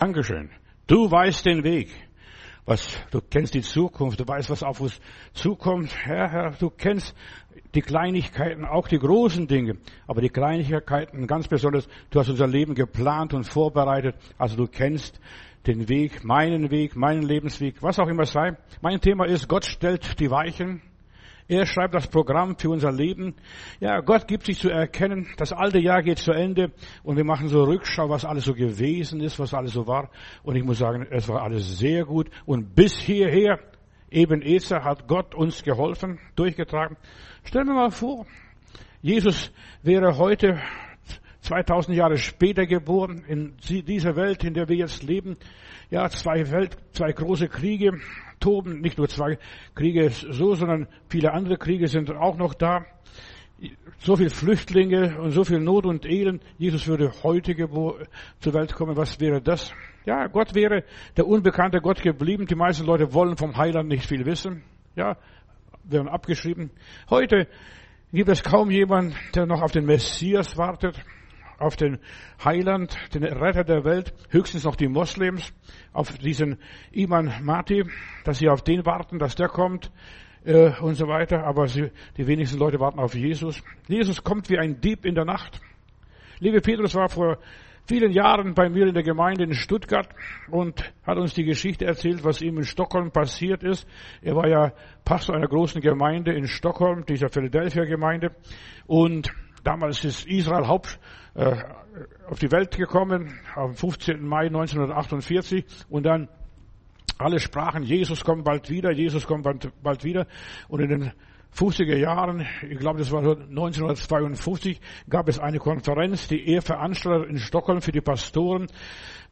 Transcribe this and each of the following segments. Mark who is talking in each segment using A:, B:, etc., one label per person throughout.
A: Dankeschön. Du weißt den Weg. Was, du kennst die Zukunft, du weißt, was auf uns zukommt. Herr, Herr, du kennst die Kleinigkeiten, auch die großen Dinge. Aber die Kleinigkeiten ganz besonders, du hast unser Leben geplant und vorbereitet. Also du kennst den Weg, meinen Weg, meinen Lebensweg, was auch immer es sei. Mein Thema ist, Gott stellt die Weichen. Er schreibt das Programm für unser Leben. Ja, Gott gibt sich zu erkennen. Das alte Jahr geht zu Ende und wir machen so Rückschau, was alles so gewesen ist, was alles so war. Und ich muss sagen, es war alles sehr gut. Und bis hierher, eben Ezer, hat Gott uns geholfen, durchgetragen. Stellen wir mal vor, Jesus wäre heute 2000 Jahre später geboren, in dieser Welt, in der wir jetzt leben. Ja, zwei Welt, zwei große Kriege toben, nicht nur zwei Kriege so, sondern viele andere Kriege sind auch noch da. So viel Flüchtlinge und so viel Not und Elend. Jesus würde heute zur Welt kommen. Was wäre das? Ja, Gott wäre der unbekannte Gott geblieben. Die meisten Leute wollen vom Heiland nicht viel wissen. Ja, werden abgeschrieben. Heute gibt es kaum jemanden, der noch auf den Messias wartet auf den Heiland, den Retter der Welt, höchstens noch die Moslems, auf diesen Iman Mati, dass sie auf den warten, dass der kommt äh, und so weiter. Aber sie, die wenigsten Leute warten auf Jesus. Jesus kommt wie ein Dieb in der Nacht. Liebe Petrus war vor vielen Jahren bei mir in der Gemeinde in Stuttgart und hat uns die Geschichte erzählt, was ihm in Stockholm passiert ist. Er war ja Pastor einer großen Gemeinde in Stockholm, dieser Philadelphia Gemeinde. Und damals ist Israel Haupt, äh, auf die Welt gekommen, am 15. Mai 1948 und dann alle sprachen, Jesus kommt bald wieder, Jesus kommt bald, bald wieder und in den 50er Jahren, ich glaube, das war 1952, gab es eine Konferenz, die er veranstaltet in Stockholm für die Pastoren,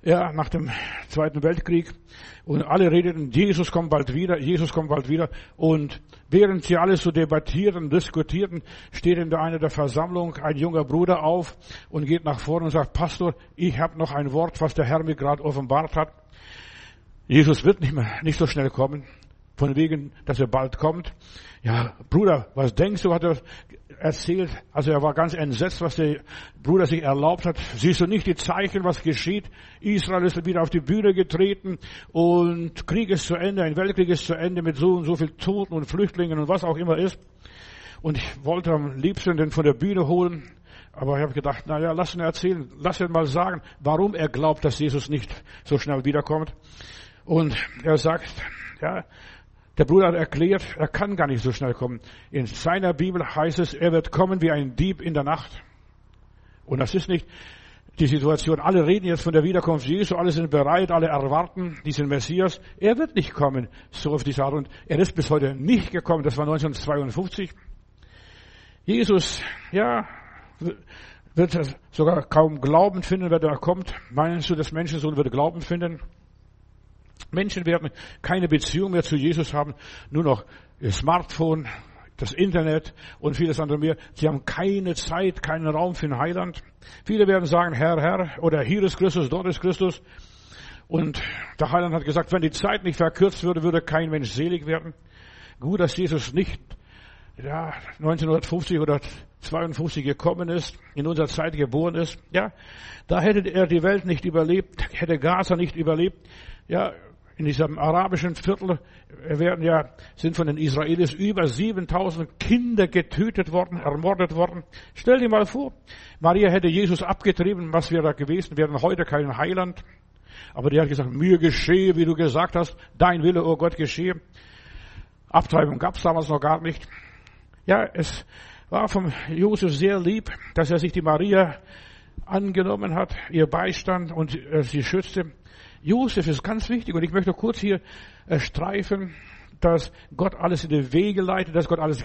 A: ja, nach dem Zweiten Weltkrieg. Und alle redeten, Jesus kommt bald wieder, Jesus kommt bald wieder. Und während sie alles so debattierten, diskutierten, steht in der einer der Versammlung ein junger Bruder auf und geht nach vorne und sagt, Pastor, ich habe noch ein Wort, was der Herr mir gerade offenbart hat. Jesus wird nicht mehr, nicht so schnell kommen von wegen, dass er bald kommt. Ja, Bruder, was denkst du, hat er erzählt. Also er war ganz entsetzt, was der Bruder sich erlaubt hat. Siehst du nicht die Zeichen, was geschieht? Israel ist wieder auf die Bühne getreten und Krieg ist zu Ende, ein Weltkrieg ist zu Ende mit so und so viel Toten und Flüchtlingen und was auch immer ist. Und ich wollte am liebsten den von der Bühne holen. Aber ich habe gedacht, na ja, lass ihn erzählen, lass ihn mal sagen, warum er glaubt, dass Jesus nicht so schnell wiederkommt. Und er sagt, ja, der Bruder hat erklärt, er kann gar nicht so schnell kommen. In seiner Bibel heißt es, er wird kommen wie ein Dieb in der Nacht. Und das ist nicht die Situation. Alle reden jetzt von der Wiederkunft Jesu, alle sind bereit, alle erwarten diesen Messias. Er wird nicht kommen, so auf diese Art. Und er ist bis heute nicht gekommen. Das war 1952. Jesus, ja, wird sogar kaum Glauben finden, wenn er kommt. Meinst du, das Menschensohn würde Glauben finden? Menschen werden keine Beziehung mehr zu Jesus haben, nur noch Smartphone, das Internet und vieles andere mehr. Sie haben keine Zeit, keinen Raum für den Heiland. Viele werden sagen, Herr, Herr, oder hier ist Christus, dort ist Christus. Und der Heiland hat gesagt, wenn die Zeit nicht verkürzt würde, würde kein Mensch selig werden. Gut, dass Jesus nicht ja, 1950 oder 52 gekommen ist, in unserer Zeit geboren ist. Ja, da hätte er die Welt nicht überlebt, hätte Gaza nicht überlebt. Ja, in diesem arabischen Viertel werden ja, sind von den Israelis über 7000 Kinder getötet worden, ermordet worden. Stell dir mal vor, Maria hätte Jesus abgetrieben, was wäre da gewesen? Hätten heute keinen Heiland. Aber die hat gesagt, mir geschehe, wie du gesagt hast, dein Wille, oh Gott, geschehe. Abtreibung gab es damals noch gar nicht. Ja, es war vom Josef sehr lieb, dass er sich die Maria angenommen hat, ihr Beistand und sie schützte. Josef ist ganz wichtig und ich möchte kurz hier äh, streifen, dass Gott alles in die Wege leitet, dass Gott alles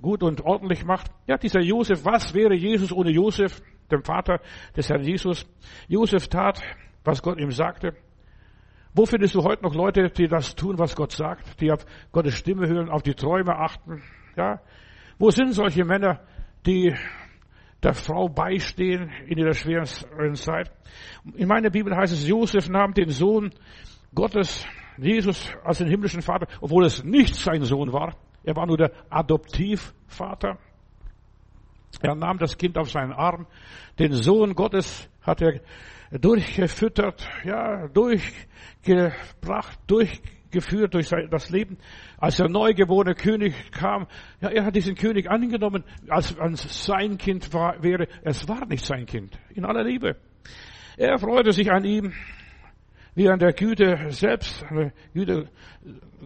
A: gut und ordentlich macht. Ja, dieser Josef, was wäre Jesus ohne Josef, dem Vater des Herrn Jesus? Josef tat, was Gott ihm sagte. Wo findest du heute noch Leute, die das tun, was Gott sagt, die auf Gottes Stimme hören, auf die Träume achten? Ja, wo sind solche Männer, die der Frau beistehen in ihrer schweren Zeit. In meiner Bibel heißt es, Josef nahm den Sohn Gottes, Jesus, als den himmlischen Vater, obwohl es nicht sein Sohn war. Er war nur der Adoptivvater. Er nahm das Kind auf seinen Arm. Den Sohn Gottes hat er durchgefüttert, ja, durchgebracht, durchgeführt durch das Leben. Als der neugeborene König kam, ja, er hat diesen König angenommen, als es sein Kind war, wäre. Es war nicht sein Kind, in aller Liebe. Er freute sich an ihm, wie an der Güte selbst, an der Güte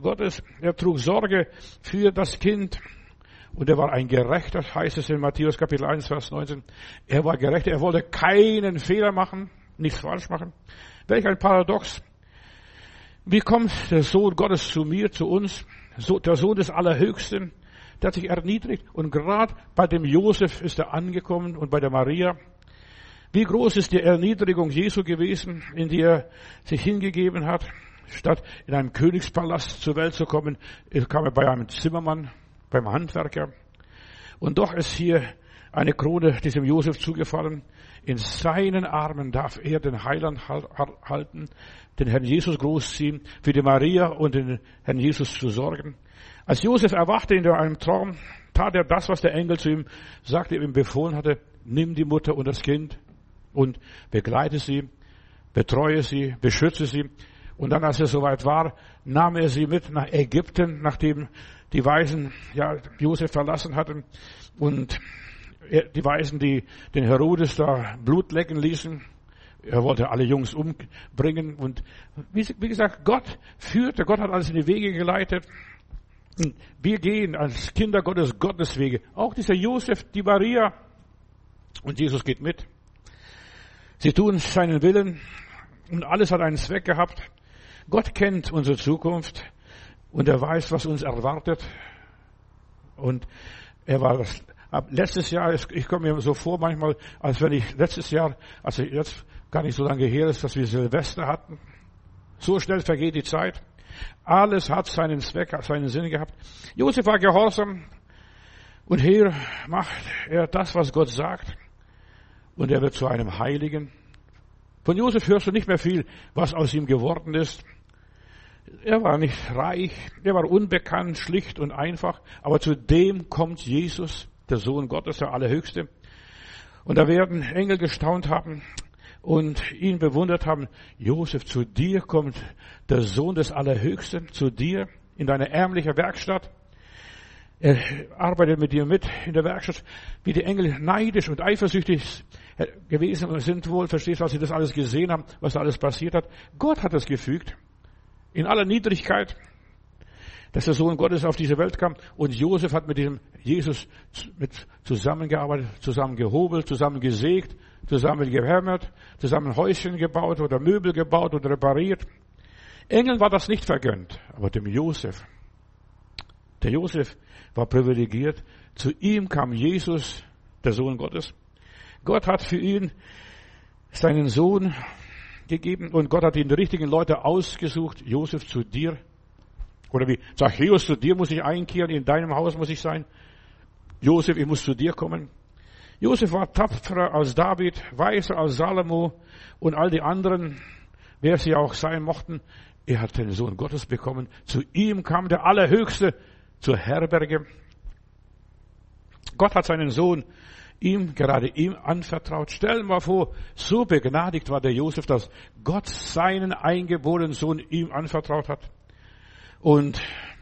A: Gottes. Er trug Sorge für das Kind. Und er war ein Gerechter, heißt es in Matthäus Kapitel 1, Vers 19. Er war gerecht, er wollte keinen Fehler machen, nichts falsch machen. Welch ein Paradox. Wie kommt der Sohn Gottes zu mir, zu uns? der Sohn des Allerhöchsten, der hat sich erniedrigt. Und gerade bei dem Josef ist er angekommen und bei der Maria. Wie groß ist die Erniedrigung Jesu gewesen, in die er sich hingegeben hat? Statt in einem Königspalast zur Welt zu kommen, kam er bei einem Zimmermann, beim Handwerker. Und doch ist hier eine Krone diesem Josef zugefallen. In seinen Armen darf er den Heiland halten, den Herrn Jesus großziehen, für die Maria und den Herrn Jesus zu sorgen. Als Josef erwachte in einem Traum, tat er das, was der Engel zu ihm sagte, ihm befohlen hatte, nimm die Mutter und das Kind und begleite sie, betreue sie, beschütze sie. Und dann, als er soweit war, nahm er sie mit nach Ägypten, nachdem die Weisen ja Josef verlassen hatten und die Weisen, die den Herodes da Blut lecken ließen. Er wollte alle Jungs umbringen und wie, gesagt, Gott führte, Gott hat alles in die Wege geleitet. Wir gehen als Kinder Gottes Gottes Wege. Auch dieser Josef, die Maria und Jesus geht mit. Sie tun seinen Willen und alles hat einen Zweck gehabt. Gott kennt unsere Zukunft und er weiß, was uns erwartet. Und er war das, ab letztes Jahr, ich komme mir so vor manchmal, als wenn ich letztes Jahr, also jetzt gar nicht so lange her ist, dass wir Silvester hatten. So schnell vergeht die Zeit. Alles hat seinen Zweck, seinen Sinn gehabt. Josef war gehorsam. Und hier macht er das, was Gott sagt. Und er wird zu einem Heiligen. Von Josef hörst du nicht mehr viel, was aus ihm geworden ist. Er war nicht reich, er war unbekannt, schlicht und einfach, aber zu dem kommt Jesus, der Sohn Gottes, der Allerhöchste. Und da werden Engel gestaunt haben und ihn bewundert haben, Josef, zu dir kommt der Sohn des Allerhöchsten, zu dir in deine ärmliche Werkstatt. Er arbeitet mit dir mit in der Werkstatt, wie die Engel neidisch und eifersüchtig gewesen sind wohl, verstehst du, als sie das alles gesehen haben, was da alles passiert hat. Gott hat es gefügt in aller Niedrigkeit, dass der Sohn Gottes auf diese Welt kam und Josef hat mit diesem Jesus mit zusammengearbeitet, zusammen gehobelt, zusammen gehämmert, zusammen Häuschen gebaut oder Möbel gebaut und repariert. Engeln war das nicht vergönnt, aber dem Josef. Der Josef war privilegiert. Zu ihm kam Jesus, der Sohn Gottes. Gott hat für ihn seinen Sohn gegeben und Gott hat die richtigen Leute ausgesucht. Josef zu dir. Oder wie Zachäus zu dir muss ich einkehren, in deinem Haus muss ich sein. Josef, ich muss zu dir kommen. Josef war tapferer als David, weiser als Salomo und all die anderen, wer sie auch sein mochten. Er hat den Sohn Gottes bekommen. Zu ihm kam der Allerhöchste zur Herberge. Gott hat seinen Sohn ihm, gerade ihm anvertraut. Stell mal vor, so begnadigt war der Josef, dass Gott seinen eingeborenen Sohn ihm anvertraut hat. Und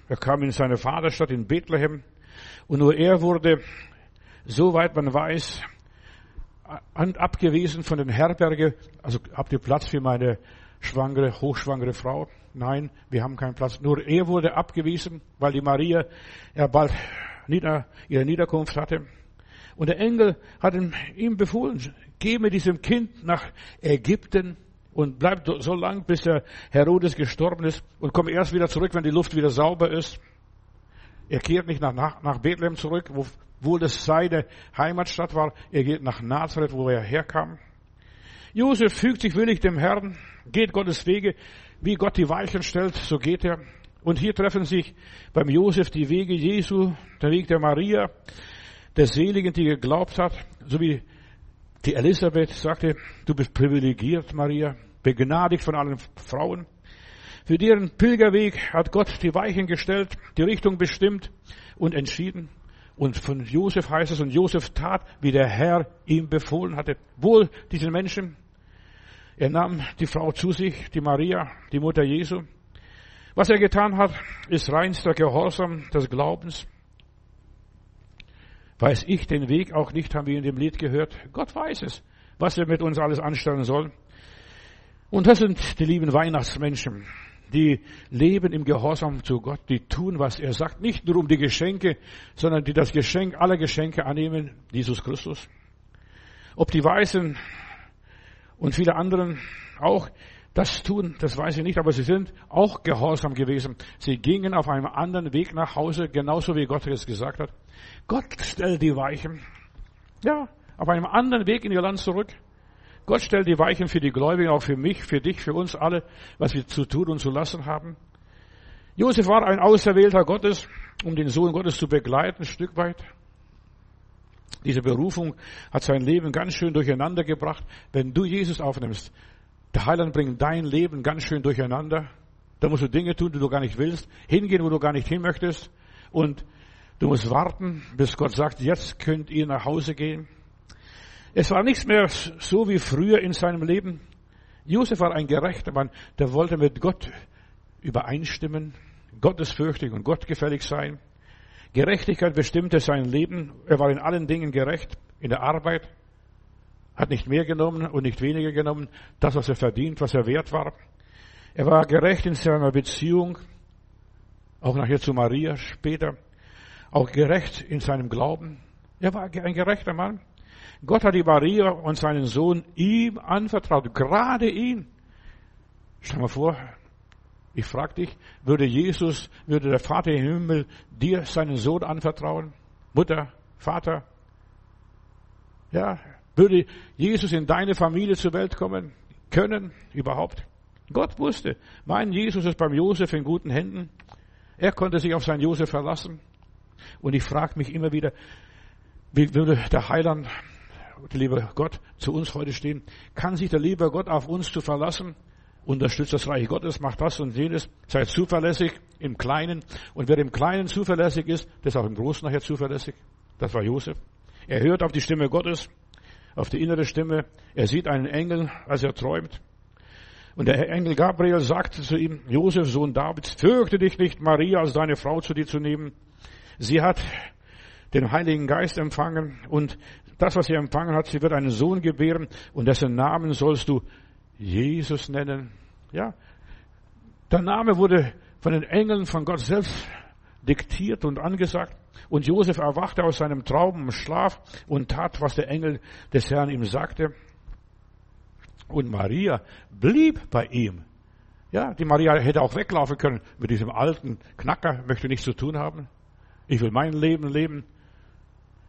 A: er kam in seine Vaterstadt in Bethlehem. Und nur er wurde, soweit man weiß, abgewiesen von den Herberge. Also habt ihr Platz für meine schwangere, hochschwangere Frau? Nein, wir haben keinen Platz. Nur er wurde abgewiesen, weil die Maria ja bald nieder, ihre Niederkunft hatte. Und der Engel hat ihm befohlen, geh mit diesem Kind nach Ägypten und bleib so lang, bis der Herodes gestorben ist und komm erst wieder zurück, wenn die Luft wieder sauber ist. Er kehrt nicht nach, nach, nach Bethlehem zurück, wo, wo das seine Heimatstadt war. Er geht nach Nazareth, wo er herkam. Josef fügt sich willig dem Herrn, geht Gottes Wege, wie Gott die Weichen stellt, so geht er. Und hier treffen sich beim Josef die Wege Jesu, der Weg der Maria, der Seligen, die geglaubt hat, so wie die Elisabeth sagte, du bist privilegiert, Maria, begnadigt von allen Frauen. Für deren Pilgerweg hat Gott die Weichen gestellt, die Richtung bestimmt und entschieden. Und von Josef heißt es, und Josef tat, wie der Herr ihm befohlen hatte. Wohl diesen Menschen. Er nahm die Frau zu sich, die Maria, die Mutter Jesu. Was er getan hat, ist reinster Gehorsam des Glaubens. Weiß ich den Weg auch nicht, haben wir in dem Lied gehört. Gott weiß es, was er mit uns alles anstellen soll. Und das sind die lieben Weihnachtsmenschen, die leben im Gehorsam zu Gott, die tun, was er sagt, nicht nur um die Geschenke, sondern die das Geschenk aller Geschenke annehmen, Jesus Christus. Ob die Weißen und viele anderen auch das tun, das weiß ich nicht, aber sie sind auch gehorsam gewesen. Sie gingen auf einem anderen Weg nach Hause, genauso wie Gott es gesagt hat. Gott stellt die Weichen. Ja, auf einem anderen Weg in ihr Land zurück. Gott stellt die Weichen für die Gläubigen, auch für mich, für dich, für uns alle, was wir zu tun und zu lassen haben. Josef war ein Auserwählter Gottes, um den Sohn Gottes zu begleiten, ein Stück weit. Diese Berufung hat sein Leben ganz schön durcheinander gebracht. Wenn du Jesus aufnimmst, der Heiland bringt dein Leben ganz schön durcheinander. Da musst du Dinge tun, die du gar nicht willst, hingehen, wo du gar nicht hin möchtest. Und du musst warten, bis Gott sagt, jetzt könnt ihr nach Hause gehen. Es war nichts mehr so wie früher in seinem Leben. Josef war ein gerechter Mann, der wollte mit Gott übereinstimmen, gottesfürchtig und gottgefällig sein. Gerechtigkeit bestimmte sein Leben. Er war in allen Dingen gerecht, in der Arbeit, hat nicht mehr genommen und nicht weniger genommen, das, was er verdient, was er wert war. Er war gerecht in seiner Beziehung, auch nachher zu Maria später, auch gerecht in seinem Glauben. Er war ein gerechter Mann. Gott hat die Maria und seinen Sohn ihm anvertraut, gerade ihn. Stell mal vor, ich frage dich, würde Jesus, würde der Vater im Himmel dir seinen Sohn anvertrauen? Mutter, Vater? Ja, würde Jesus in deine Familie zur Welt kommen können? Überhaupt? Gott wusste, mein Jesus ist beim Josef in guten Händen. Er konnte sich auf seinen Josef verlassen. Und ich frage mich immer wieder, wie würde der Heiland, der liebe Gott, zu uns heute stehen? Kann sich der liebe Gott auf uns zu verlassen? Unterstützt das Reich Gottes, macht das und jenes, seid zuverlässig im Kleinen. Und wer im Kleinen zuverlässig ist, der ist auch im Großen nachher zuverlässig. Das war Josef. Er hört auf die Stimme Gottes auf die innere Stimme. Er sieht einen Engel, als er träumt. Und der Engel Gabriel sagte zu ihm, Josef, Sohn Davids, fürchte dich nicht, Maria als deine Frau zu dir zu nehmen. Sie hat den Heiligen Geist empfangen und das, was sie empfangen hat, sie wird einen Sohn gebären und dessen Namen sollst du Jesus nennen. Ja. Der Name wurde von den Engeln von Gott selbst diktiert und angesagt. Und Josef erwachte aus seinem Traum im Schlaf und tat, was der Engel des Herrn ihm sagte. Und Maria blieb bei ihm. Ja, die Maria hätte auch weglaufen können. Mit diesem alten Knacker möchte nichts zu tun haben. Ich will mein Leben leben.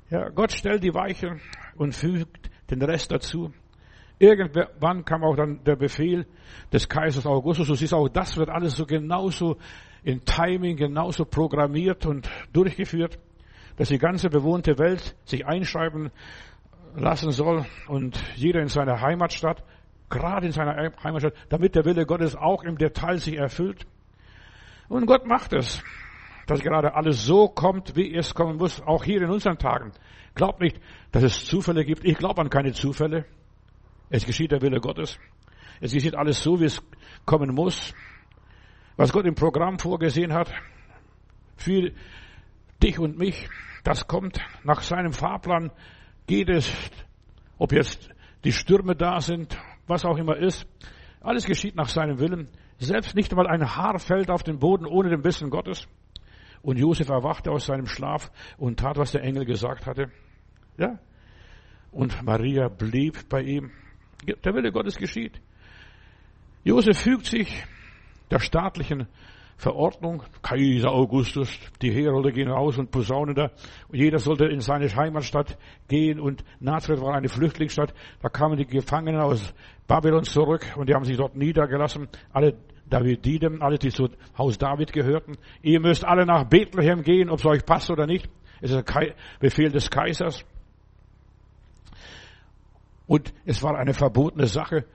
A: Ja, Gott stellt die Weiche und fügt den Rest dazu. Irgendwann kam auch dann der Befehl des Kaisers Augustus. Du siehst auch, das wird alles so genauso in Timing, genauso programmiert und durchgeführt dass die ganze bewohnte Welt sich einschreiben lassen soll und jeder in seiner Heimatstadt, gerade in seiner Heimatstadt, damit der Wille Gottes auch im Detail sich erfüllt. Und Gott macht es, dass gerade alles so kommt, wie es kommen muss, auch hier in unseren Tagen. Glaubt nicht, dass es Zufälle gibt. Ich glaube an keine Zufälle. Es geschieht der Wille Gottes. Es geschieht alles so, wie es kommen muss. Was Gott im Programm vorgesehen hat, für dich und mich, das kommt nach seinem Fahrplan, geht es, ob jetzt die Stürme da sind, was auch immer ist. Alles geschieht nach seinem Willen. Selbst nicht einmal ein Haar fällt auf den Boden ohne den Wissen Gottes. Und Josef erwachte aus seinem Schlaf und tat, was der Engel gesagt hatte. Ja. Und Maria blieb bei ihm. Der Wille Gottes geschieht. Josef fügt sich der staatlichen Verordnung. Kaiser Augustus, die Herolde gehen raus und posaunen da. Und jeder sollte in seine Heimatstadt gehen und Nazareth war eine Flüchtlingsstadt. Da kamen die Gefangenen aus Babylon zurück und die haben sich dort niedergelassen. Alle Davididen, alle, die zu Haus David gehörten. Ihr müsst alle nach Bethlehem gehen, ob es euch passt oder nicht. Es ist ein Befehl des Kaisers. Und es war eine verbotene Sache.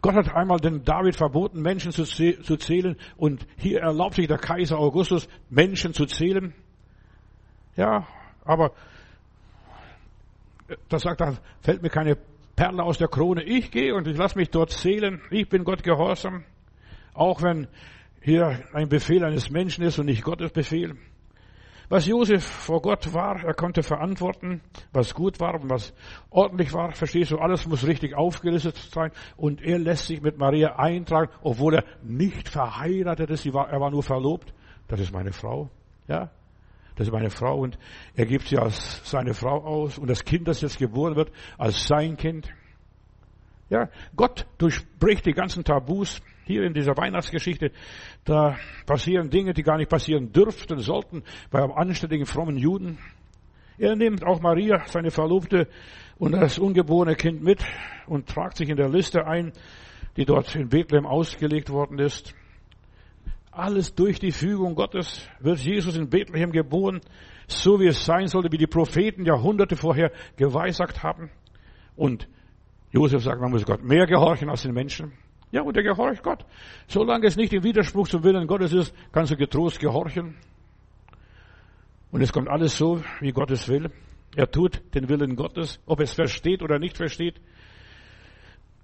A: Gott hat einmal den David verboten, Menschen zu, zählen und hier erlaubt sich der Kaiser Augustus, Menschen zu zählen. Ja, aber da sagt er, fällt mir keine Perle aus der Krone. Ich gehe und ich lasse mich dort zählen. Ich bin Gott gehorsam. Auch wenn hier ein Befehl eines Menschen ist und nicht Gottes Befehl. Was Josef vor Gott war, er konnte verantworten, was gut war und was ordentlich war. Verstehst du, alles muss richtig aufgelistet sein. Und er lässt sich mit Maria eintragen, obwohl er nicht verheiratet ist. er war nur verlobt. Das ist meine Frau. Ja, das ist meine Frau und er gibt sie als seine Frau aus und das Kind, das jetzt geboren wird, als sein Kind. Ja, Gott durchbricht die ganzen Tabus. Hier in dieser Weihnachtsgeschichte, da passieren Dinge, die gar nicht passieren dürften, sollten, bei einem anständigen, frommen Juden. Er nimmt auch Maria, seine Verlobte, und das ungeborene Kind mit und tragt sich in der Liste ein, die dort in Bethlehem ausgelegt worden ist. Alles durch die Fügung Gottes wird Jesus in Bethlehem geboren, so wie es sein sollte, wie die Propheten Jahrhunderte vorher geweissagt haben. Und Josef sagt, man muss Gott mehr gehorchen als den Menschen. Ja, und er gehorcht Gott. Solange es nicht im Widerspruch zum Willen Gottes ist, kannst du getrost gehorchen. Und es kommt alles so, wie Gott es will. Er tut den Willen Gottes, ob es versteht oder nicht versteht.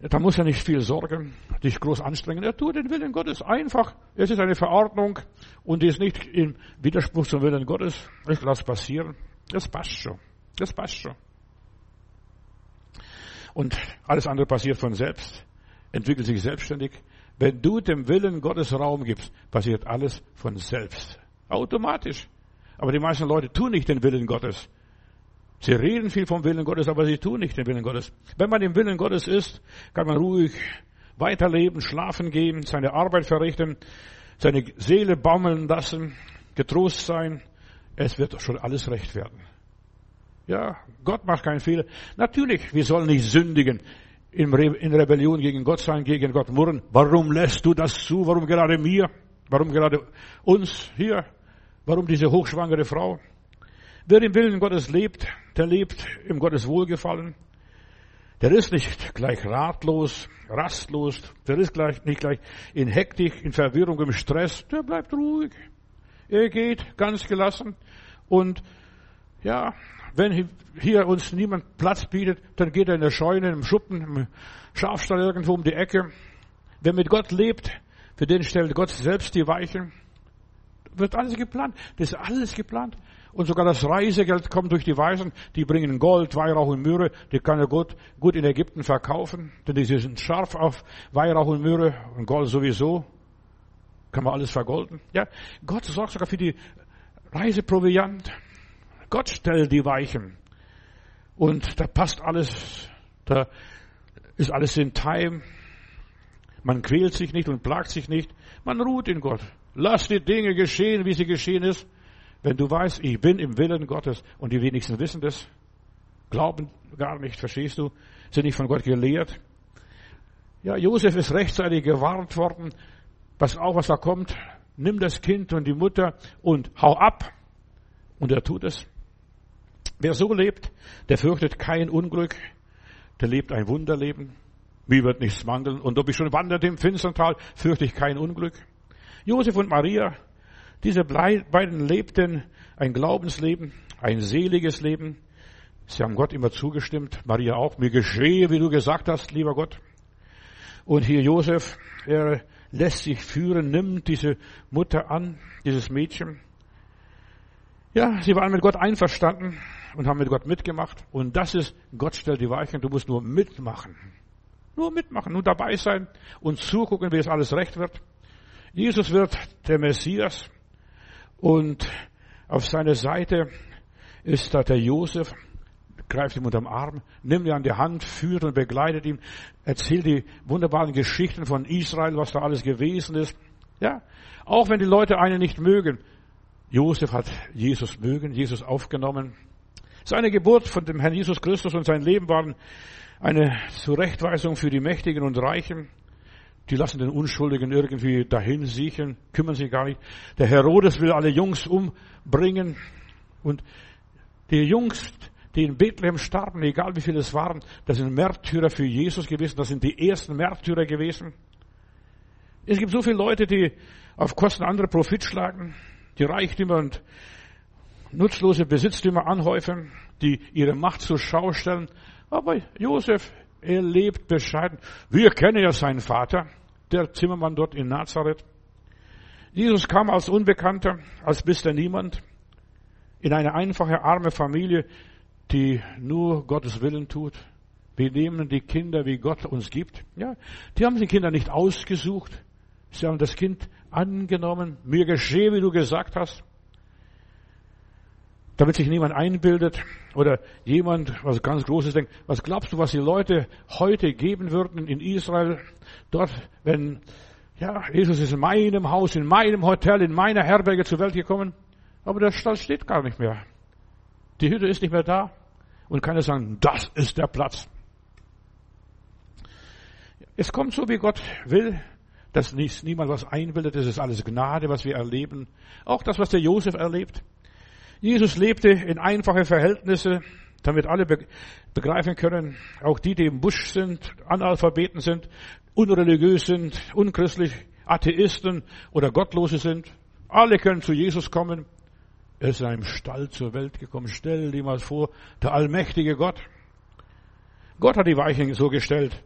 A: Da muss er nicht viel sorgen, dich groß anstrengen. Er tut den Willen Gottes einfach. Es ist eine Verordnung und die ist nicht im Widerspruch zum Willen Gottes. Ich lasse passieren. Das passt schon. Das passt schon. Und alles andere passiert von selbst, entwickelt sich selbstständig. Wenn du dem Willen Gottes Raum gibst, passiert alles von selbst. Automatisch. Aber die meisten Leute tun nicht den Willen Gottes. Sie reden viel vom Willen Gottes, aber sie tun nicht den Willen Gottes. Wenn man im Willen Gottes ist, kann man ruhig weiterleben, schlafen gehen, seine Arbeit verrichten, seine Seele baumeln lassen, getrost sein. Es wird schon alles recht werden. Ja, Gott macht keinen Fehler. Natürlich, wir sollen nicht sündigen, in Rebellion gegen Gott sein, gegen Gott murren. Warum lässt du das zu? Warum gerade mir? Warum gerade uns hier? Warum diese hochschwangere Frau? Wer im Willen Gottes lebt, der lebt im Gottes Wohlgefallen. Der ist nicht gleich ratlos, rastlos, der ist gleich, nicht gleich in Hektik, in Verwirrung, im Stress, der bleibt ruhig. Er geht ganz gelassen und ja, wenn hier uns niemand Platz bietet, dann geht er in der Scheune, im Schuppen, im Schafstall irgendwo um die Ecke. Wer mit Gott lebt, für den stellt Gott selbst die Weichen. Wird alles geplant. Das ist alles geplant. Und sogar das Reisegeld kommt durch die Weisen, die bringen Gold, Weihrauch und Myrrhe, die kann er gut, gut in Ägypten verkaufen, denn die sind scharf auf Weihrauch und Myrrhe und Gold sowieso. Kann man alles vergolden. Ja, Gott sorgt sogar für die Reiseproviant. Gott stellt die Weichen. Und da passt alles, da ist alles in Time. Man quält sich nicht und plagt sich nicht. Man ruht in Gott. Lass die Dinge geschehen, wie sie geschehen ist. Wenn du weißt, ich bin im Willen Gottes und die wenigsten wissen das, glauben gar nicht, verstehst du, sind nicht von Gott gelehrt. Ja, Josef ist rechtzeitig gewarnt worden, pass auf, was da kommt, nimm das Kind und die Mutter und hau ab. Und er tut es. Wer so lebt, der fürchtet kein Unglück, der lebt ein Wunderleben. Mir wird nichts mangeln. Und ob ich schon wanderte im finstern Tal, fürchte ich kein Unglück. Josef und Maria, diese beiden lebten ein Glaubensleben, ein seliges Leben. Sie haben Gott immer zugestimmt, Maria auch. Mir geschehe, wie du gesagt hast, lieber Gott. Und hier Josef, er lässt sich führen, nimmt diese Mutter an, dieses Mädchen. Ja, sie waren mit Gott einverstanden und haben mit Gott mitgemacht. Und das ist, Gott stellt die Weichen, du musst nur mitmachen. Nur mitmachen, nur dabei sein und zugucken, wie es alles recht wird. Jesus wird der Messias. Und auf seiner Seite ist da der Josef, greift ihm unterm Arm, nimmt ihn an die Hand, führt und begleitet ihn, erzählt die wunderbaren Geschichten von Israel, was da alles gewesen ist. Ja, auch wenn die Leute einen nicht mögen. Josef hat Jesus mögen, Jesus aufgenommen. Seine Geburt von dem Herrn Jesus Christus und sein Leben waren eine Zurechtweisung für die Mächtigen und Reichen. Die lassen den Unschuldigen irgendwie dahin siechen, kümmern sich gar nicht. Der Herodes will alle Jungs umbringen. Und die Jungs, die in Bethlehem starben, egal wie viele es waren, das sind Märtyrer für Jesus gewesen. Das sind die ersten Märtyrer gewesen. Es gibt so viele Leute, die auf Kosten anderer Profit schlagen, die Reichtümer und nutzlose Besitztümer anhäufen, die ihre Macht zur Schau stellen. Aber Josef, Er lebt bescheiden. Wir kennen ja seinen Vater, der Zimmermann dort in Nazareth. Jesus kam als Unbekannter, als Mr. Niemand, in eine einfache, arme Familie, die nur Gottes Willen tut. Wir nehmen die Kinder, wie Gott uns gibt. Ja, die haben die Kinder nicht ausgesucht. Sie haben das Kind angenommen. Mir geschehe, wie du gesagt hast. Damit sich niemand einbildet oder jemand was ganz Großes denkt. Was glaubst du, was die Leute heute geben würden in Israel? Dort, wenn, ja, Jesus ist in meinem Haus, in meinem Hotel, in meiner Herberge zur Welt gekommen. Aber der Stall steht gar nicht mehr. Die Hütte ist nicht mehr da. Und keiner sagen, das ist der Platz. Es kommt so, wie Gott will, dass nicht, niemand was einbildet. Das ist alles Gnade, was wir erleben. Auch das, was der Josef erlebt. Jesus lebte in einfache Verhältnisse, damit alle begreifen können, auch die, die im Busch sind, Analphabeten sind, unreligiös sind, unchristlich, Atheisten oder Gottlose sind. Alle können zu Jesus kommen. Er ist in einem Stall zur Welt gekommen. Stell dir mal vor, der allmächtige Gott. Gott hat die Weichen so gestellt,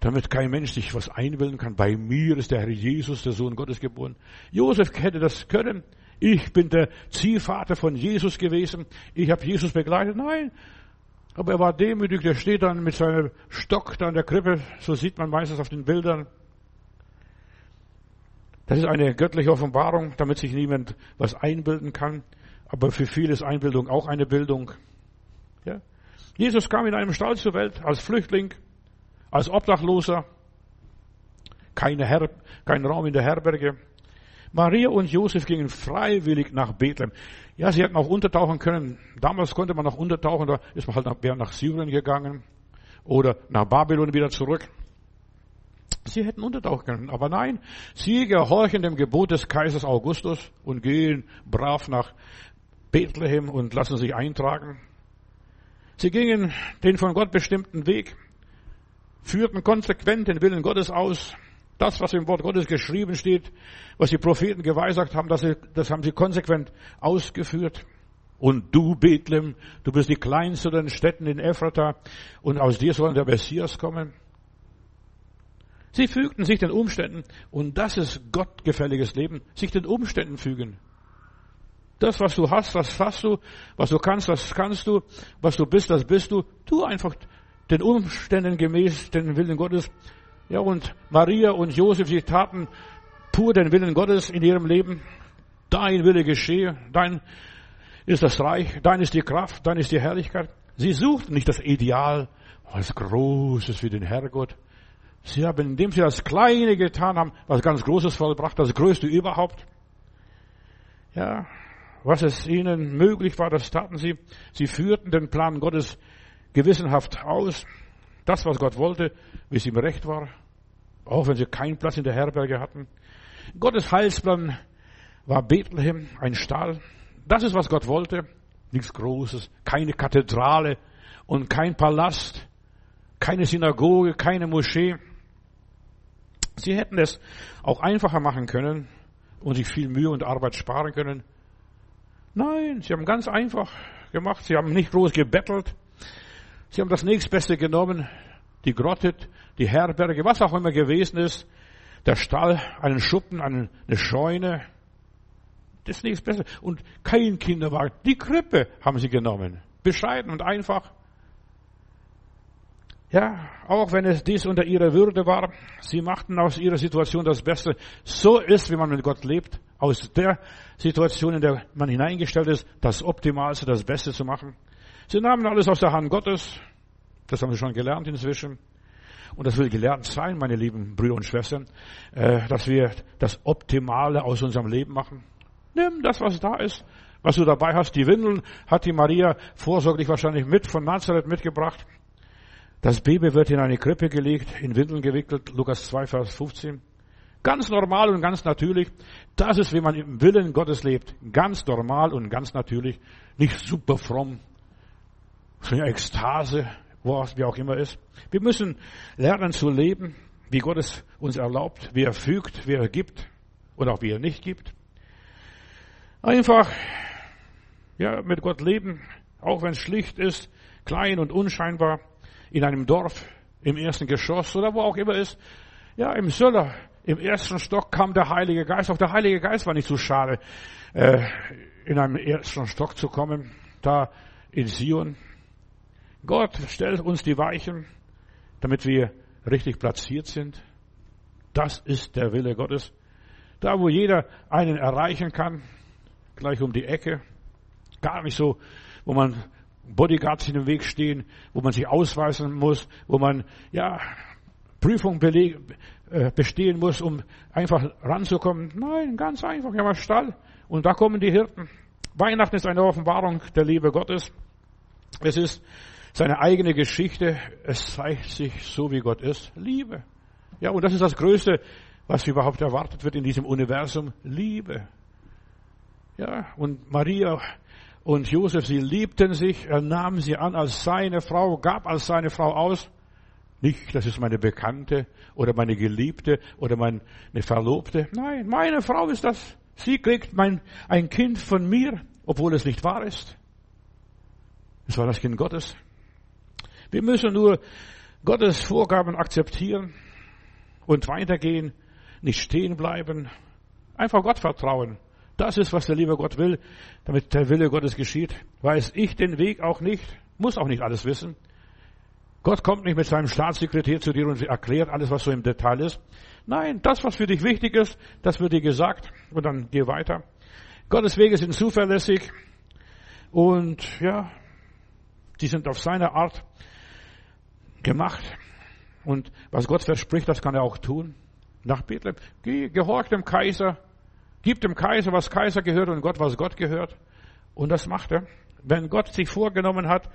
A: damit kein Mensch sich was einbilden kann. Bei mir ist der Herr Jesus, der Sohn Gottes, geboren. Josef hätte das können. Ich bin der Ziehvater von Jesus gewesen. Ich habe Jesus begleitet. Nein. Aber er war demütig. Der steht dann mit seinem Stock da an der Krippe. So sieht man meistens auf den Bildern. Das ist eine göttliche Offenbarung, damit sich niemand was einbilden kann. Aber für viele ist Einbildung auch eine Bildung. Ja? Jesus kam in einem Stall zur Welt als Flüchtling, als Obdachloser. Keine Her kein Raum in der Herberge. Maria und Josef gingen freiwillig nach Bethlehem. Ja, sie hätten auch untertauchen können. Damals konnte man noch untertauchen, da ist man halt nach, nach Syrien gegangen oder nach Babylon wieder zurück. Sie hätten untertauchen können, aber nein, sie gehorchen dem Gebot des Kaisers Augustus und gehen brav nach Bethlehem und lassen sich eintragen. Sie gingen den von Gott bestimmten Weg, führten konsequent den Willen Gottes aus, das, was im Wort Gottes geschrieben steht, was die Propheten geweissagt haben, das, das haben sie konsequent ausgeführt. Und du, Bethlehem, du bist die kleinste der Städten in Ephrata und aus dir soll der Messias kommen. Sie fügten sich den Umständen und das ist gottgefälliges Leben, sich den Umständen fügen. Das, was du hast, das hast du, was du kannst, das kannst du, was du bist, das bist du. Tu einfach den Umständen gemäß den Willen Gottes ja, und Maria und Josef, sie taten pur den Willen Gottes in ihrem Leben. Dein Wille geschehe, dein ist das Reich, dein ist die Kraft, dein ist die Herrlichkeit. Sie suchten nicht das Ideal, was Großes wie den Herrgott. Sie haben, indem sie das Kleine getan haben, was ganz Großes vollbracht, das Größte überhaupt. Ja, was es ihnen möglich war, das taten sie. Sie führten den Plan Gottes gewissenhaft aus. Das, was Gott wollte, wie es ihm recht war, auch wenn sie keinen Platz in der Herberge hatten. Gottes Heilsplan war Bethlehem, ein Stall. Das ist, was Gott wollte. Nichts Großes, keine Kathedrale und kein Palast, keine Synagoge, keine Moschee. Sie hätten es auch einfacher machen können und sich viel Mühe und Arbeit sparen können. Nein, sie haben ganz einfach gemacht. Sie haben nicht groß gebettelt. Sie haben das nächstbeste genommen, die Grotte, die Herberge, was auch immer gewesen ist, der Stall, einen Schuppen, eine Scheune. Das nächstbeste. Und kein Kinderwagen. Die Krippe haben sie genommen. Bescheiden und einfach. Ja, auch wenn es dies unter ihrer Würde war, sie machten aus ihrer Situation das Beste. So ist, wie man mit Gott lebt, aus der Situation, in der man hineingestellt ist, das Optimalste, das Beste zu machen. Sie nahmen alles aus der Hand Gottes. Das haben sie schon gelernt inzwischen. Und das will gelernt sein, meine lieben Brüder und Schwestern, äh, dass wir das Optimale aus unserem Leben machen. Nimm das, was da ist, was du dabei hast. Die Windeln hat die Maria vorsorglich wahrscheinlich mit von Nazareth mitgebracht. Das Baby wird in eine Krippe gelegt, in Windeln gewickelt, Lukas 2, Vers 15. Ganz normal und ganz natürlich. Das ist, wie man im Willen Gottes lebt. Ganz normal und ganz natürlich. Nicht super fromm, so eine Ekstase, was wie auch immer ist. Wir müssen lernen zu leben, wie Gott es uns erlaubt, wie er fügt, wie er gibt und auch wie er nicht gibt. Einfach, ja, mit Gott leben, auch wenn es schlicht ist, klein und unscheinbar. in einem Dorf, im ersten Geschoss oder wo auch immer ist. Ja, im Söller, im ersten Stock kam der Heilige Geist. Auch der Heilige Geist war nicht so schade, äh, in einem ersten Stock zu kommen, da in Sion. Gott stellt uns die Weichen, damit wir richtig platziert sind. Das ist der Wille Gottes. Da, wo jeder einen erreichen kann, gleich um die Ecke, gar nicht so, wo man Bodyguards in dem Weg stehen, wo man sich ausweisen muss, wo man, ja, Prüfung beleg, äh, bestehen muss, um einfach ranzukommen. Nein, ganz einfach. Ja, mal Stall. Und da kommen die Hirten. Weihnachten ist eine Offenbarung der Liebe Gottes. Es ist seine eigene Geschichte. Es zeigt sich so, wie Gott ist. Liebe. Ja, und das ist das Größte, was überhaupt erwartet wird in diesem Universum. Liebe. Ja, und Maria und Josef, sie liebten sich, er nahm sie an als seine Frau, gab als seine Frau aus. Nicht, das ist meine Bekannte oder meine Geliebte oder meine Verlobte. Nein, meine Frau ist das. Sie kriegt mein, ein Kind von mir, obwohl es nicht wahr ist. Es war das Kind Gottes. Wir müssen nur Gottes Vorgaben akzeptieren und weitergehen, nicht stehen bleiben, einfach Gott vertrauen. Das ist, was der liebe Gott will, damit der Wille Gottes geschieht. Weiß ich den Weg auch nicht, muss auch nicht alles wissen. Gott kommt nicht mit seinem Staatssekretär zu dir und erklärt alles, was so im Detail ist. Nein, das, was für dich wichtig ist, das wird dir gesagt und dann geh weiter. Gottes Wege sind zuverlässig und ja, die sind auf seine Art gemacht. Und was Gott verspricht, das kann er auch tun. Nach Bethlehem. Geh, gehorch dem Kaiser. Gib dem Kaiser, was Kaiser gehört und Gott, was Gott gehört. Und das macht er. Wenn Gott sich vorgenommen hat,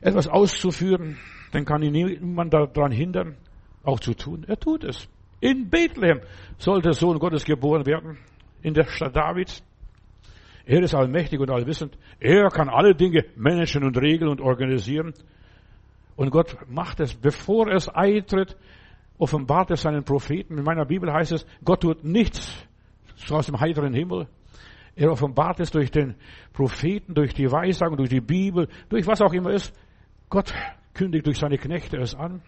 A: etwas auszuführen, dann kann ihn niemand daran hindern, auch zu tun. Er tut es. In Bethlehem soll der Sohn Gottes geboren werden, in der Stadt Davids. Er ist allmächtig und allwissend. Er kann alle Dinge managen und regeln und organisieren. Und Gott macht es, bevor es eintritt, offenbart er seinen Propheten. In meiner Bibel heißt es, Gott tut nichts aus dem heiteren Himmel. Er offenbart es durch den Propheten, durch die Weissagung, durch die Bibel, durch was auch immer ist. Gott kündigt durch seine Knechte es an.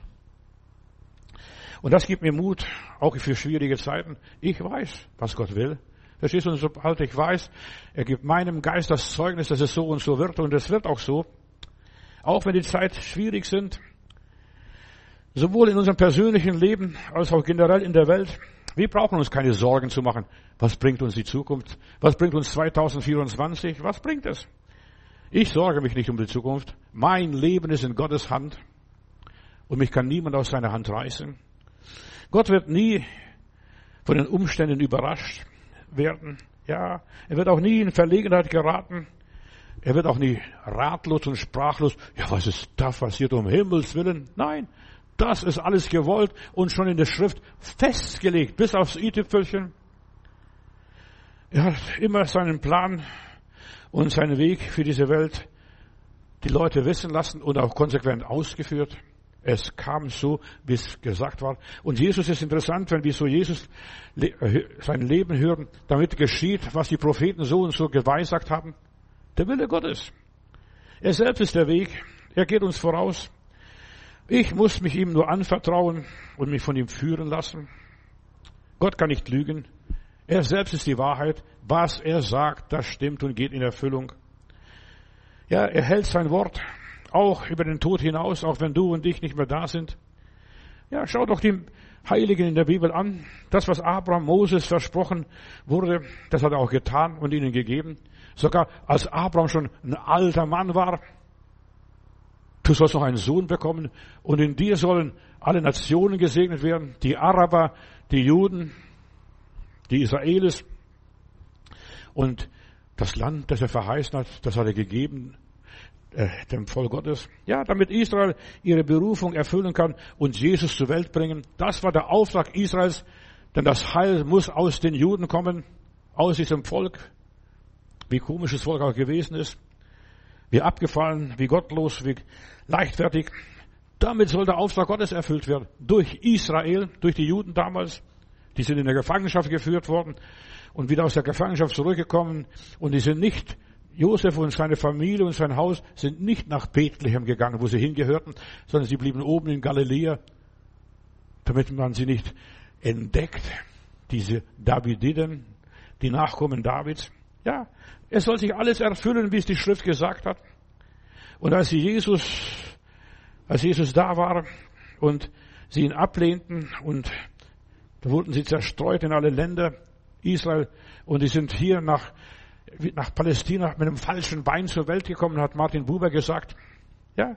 A: Und das gibt mir Mut, auch für schwierige Zeiten. Ich weiß, was Gott will. Verstehst du? Sobald ich weiß, er gibt meinem Geist das Zeugnis, dass es so und so wird. Und es wird auch so. Auch wenn die Zeit schwierig sind. Sowohl in unserem persönlichen Leben als auch generell in der Welt. Wir brauchen uns keine Sorgen zu machen. Was bringt uns die Zukunft? Was bringt uns 2024? Was bringt es? Ich sorge mich nicht um die Zukunft. Mein Leben ist in Gottes Hand und mich kann niemand aus seiner Hand reißen. Gott wird nie von den Umständen überrascht werden. Ja, er wird auch nie in Verlegenheit geraten. Er wird auch nie ratlos und sprachlos. Ja, was ist da passiert um Himmels Willen? Nein, das ist alles gewollt und schon in der Schrift festgelegt, bis aufs i-Tüpfelchen. Er hat immer seinen Plan und seinen Weg für diese Welt die Leute wissen lassen und auch konsequent ausgeführt. Es kam so, wie es gesagt war. Und Jesus ist interessant, wenn wir so Jesus äh, sein Leben hören, damit geschieht, was die Propheten so und so geweissagt haben. Der Wille Gottes. Er selbst ist der Weg. Er geht uns voraus. Ich muss mich ihm nur anvertrauen und mich von ihm führen lassen. Gott kann nicht lügen. Er selbst ist die Wahrheit. Was er sagt, das stimmt und geht in Erfüllung. Ja, er hält sein Wort auch über den Tod hinaus, auch wenn du und ich nicht mehr da sind. Ja, schau doch die Heiligen in der Bibel an. Das, was Abraham Moses versprochen wurde, das hat er auch getan und ihnen gegeben. Sogar als Abraham schon ein alter Mann war, du sollst noch einen Sohn bekommen und in dir sollen alle Nationen gesegnet werden, die Araber, die Juden, die Israelis und das Land, das er verheißen hat, das hat er gegeben äh, dem Volk Gottes. Ja, damit Israel ihre Berufung erfüllen kann und Jesus zur Welt bringen. Das war der Auftrag Israels, denn das Heil muss aus den Juden kommen, aus diesem Volk, wie komisch das Volk auch gewesen ist, wie abgefallen, wie gottlos, wie leichtfertig. Damit soll der Auftrag Gottes erfüllt werden. Durch Israel, durch die Juden damals. Die sind in der Gefangenschaft geführt worden und wieder aus der Gefangenschaft zurückgekommen und die sind nicht Josef und seine Familie und sein Haus sind nicht nach Bethlehem gegangen, wo sie hingehörten, sondern sie blieben oben in Galiläa, damit man sie nicht entdeckt. Diese Davididen, die Nachkommen Davids. Ja, es soll sich alles erfüllen, wie es die Schrift gesagt hat. Und als Jesus, als Jesus da war und sie ihn ablehnten und da wurden sie zerstreut in alle Länder Israel und die sind hier nach nach Palästina mit einem falschen Bein zur Welt gekommen, hat Martin Buber gesagt. Ja,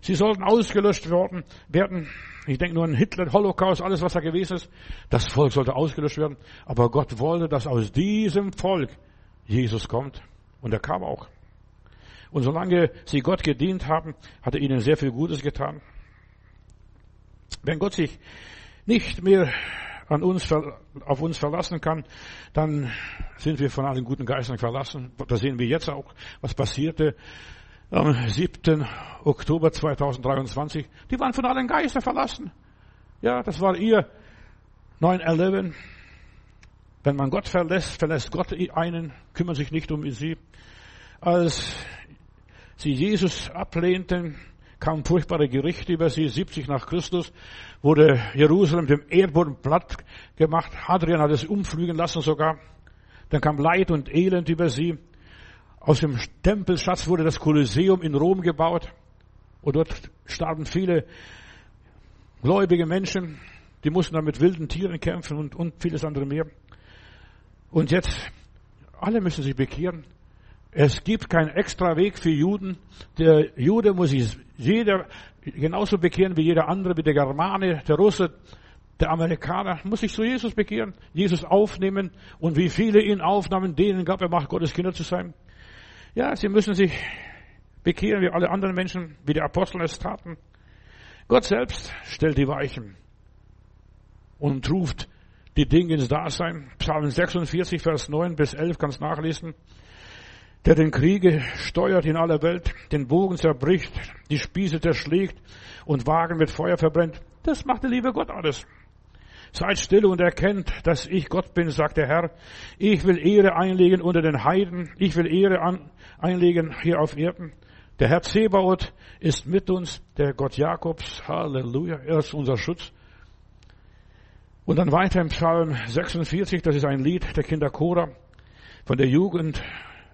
A: sie sollten ausgelöscht worden, werden. Ich denke nur an Hitler, Holocaust, alles was da gewesen ist. Das Volk sollte ausgelöscht werden. Aber Gott wollte, dass aus diesem Volk Jesus kommt. Und er kam auch. Und solange sie Gott gedient haben, hat er ihnen sehr viel Gutes getan. Wenn Gott sich nicht mehr an uns, auf uns verlassen kann, dann sind wir von allen guten Geistern verlassen. Da sehen wir jetzt auch, was passierte am 7. Oktober 2023. Die waren von allen Geistern verlassen. Ja, das war ihr 9-11. Wenn man Gott verlässt, verlässt Gott einen, kümmert sich nicht um sie. Als sie Jesus ablehnten, kamen furchtbare Gerichte über sie. 70 nach Christus wurde Jerusalem dem Erdboden platt gemacht. Hadrian hat es umflügen lassen sogar. Dann kam Leid und Elend über sie. Aus dem Tempelschatz wurde das Kolosseum in Rom gebaut. Und dort starben viele gläubige Menschen. Die mussten dann mit wilden Tieren kämpfen und, und vieles andere mehr. Und jetzt, alle müssen sich bekehren. Es gibt keinen extra Weg für Juden. Der Jude muss sich jeder genauso bekehren wie jeder andere, wie der Germane, der Russe, der Amerikaner, muss sich zu Jesus bekehren, Jesus aufnehmen und wie viele ihn aufnahmen, denen gab er Macht, Gottes Kinder zu sein. Ja, sie müssen sich bekehren wie alle anderen Menschen, wie die Apostel es taten. Gott selbst stellt die Weichen und ruft die Dinge ins Dasein. Psalm 46, Vers 9 bis 11 kannst nachlesen der den Kriege steuert in aller Welt, den Bogen zerbricht, die Spieße zerschlägt und Wagen mit Feuer verbrennt. Das macht der liebe Gott alles. Seid still und erkennt, dass ich Gott bin, sagt der Herr. Ich will Ehre einlegen unter den Heiden. Ich will Ehre an, einlegen hier auf Erden. Der Herr Zebaoth ist mit uns, der Gott Jakobs. Halleluja. Er ist unser Schutz. Und dann weiter im Psalm 46, das ist ein Lied der Kinder Chora von der Jugend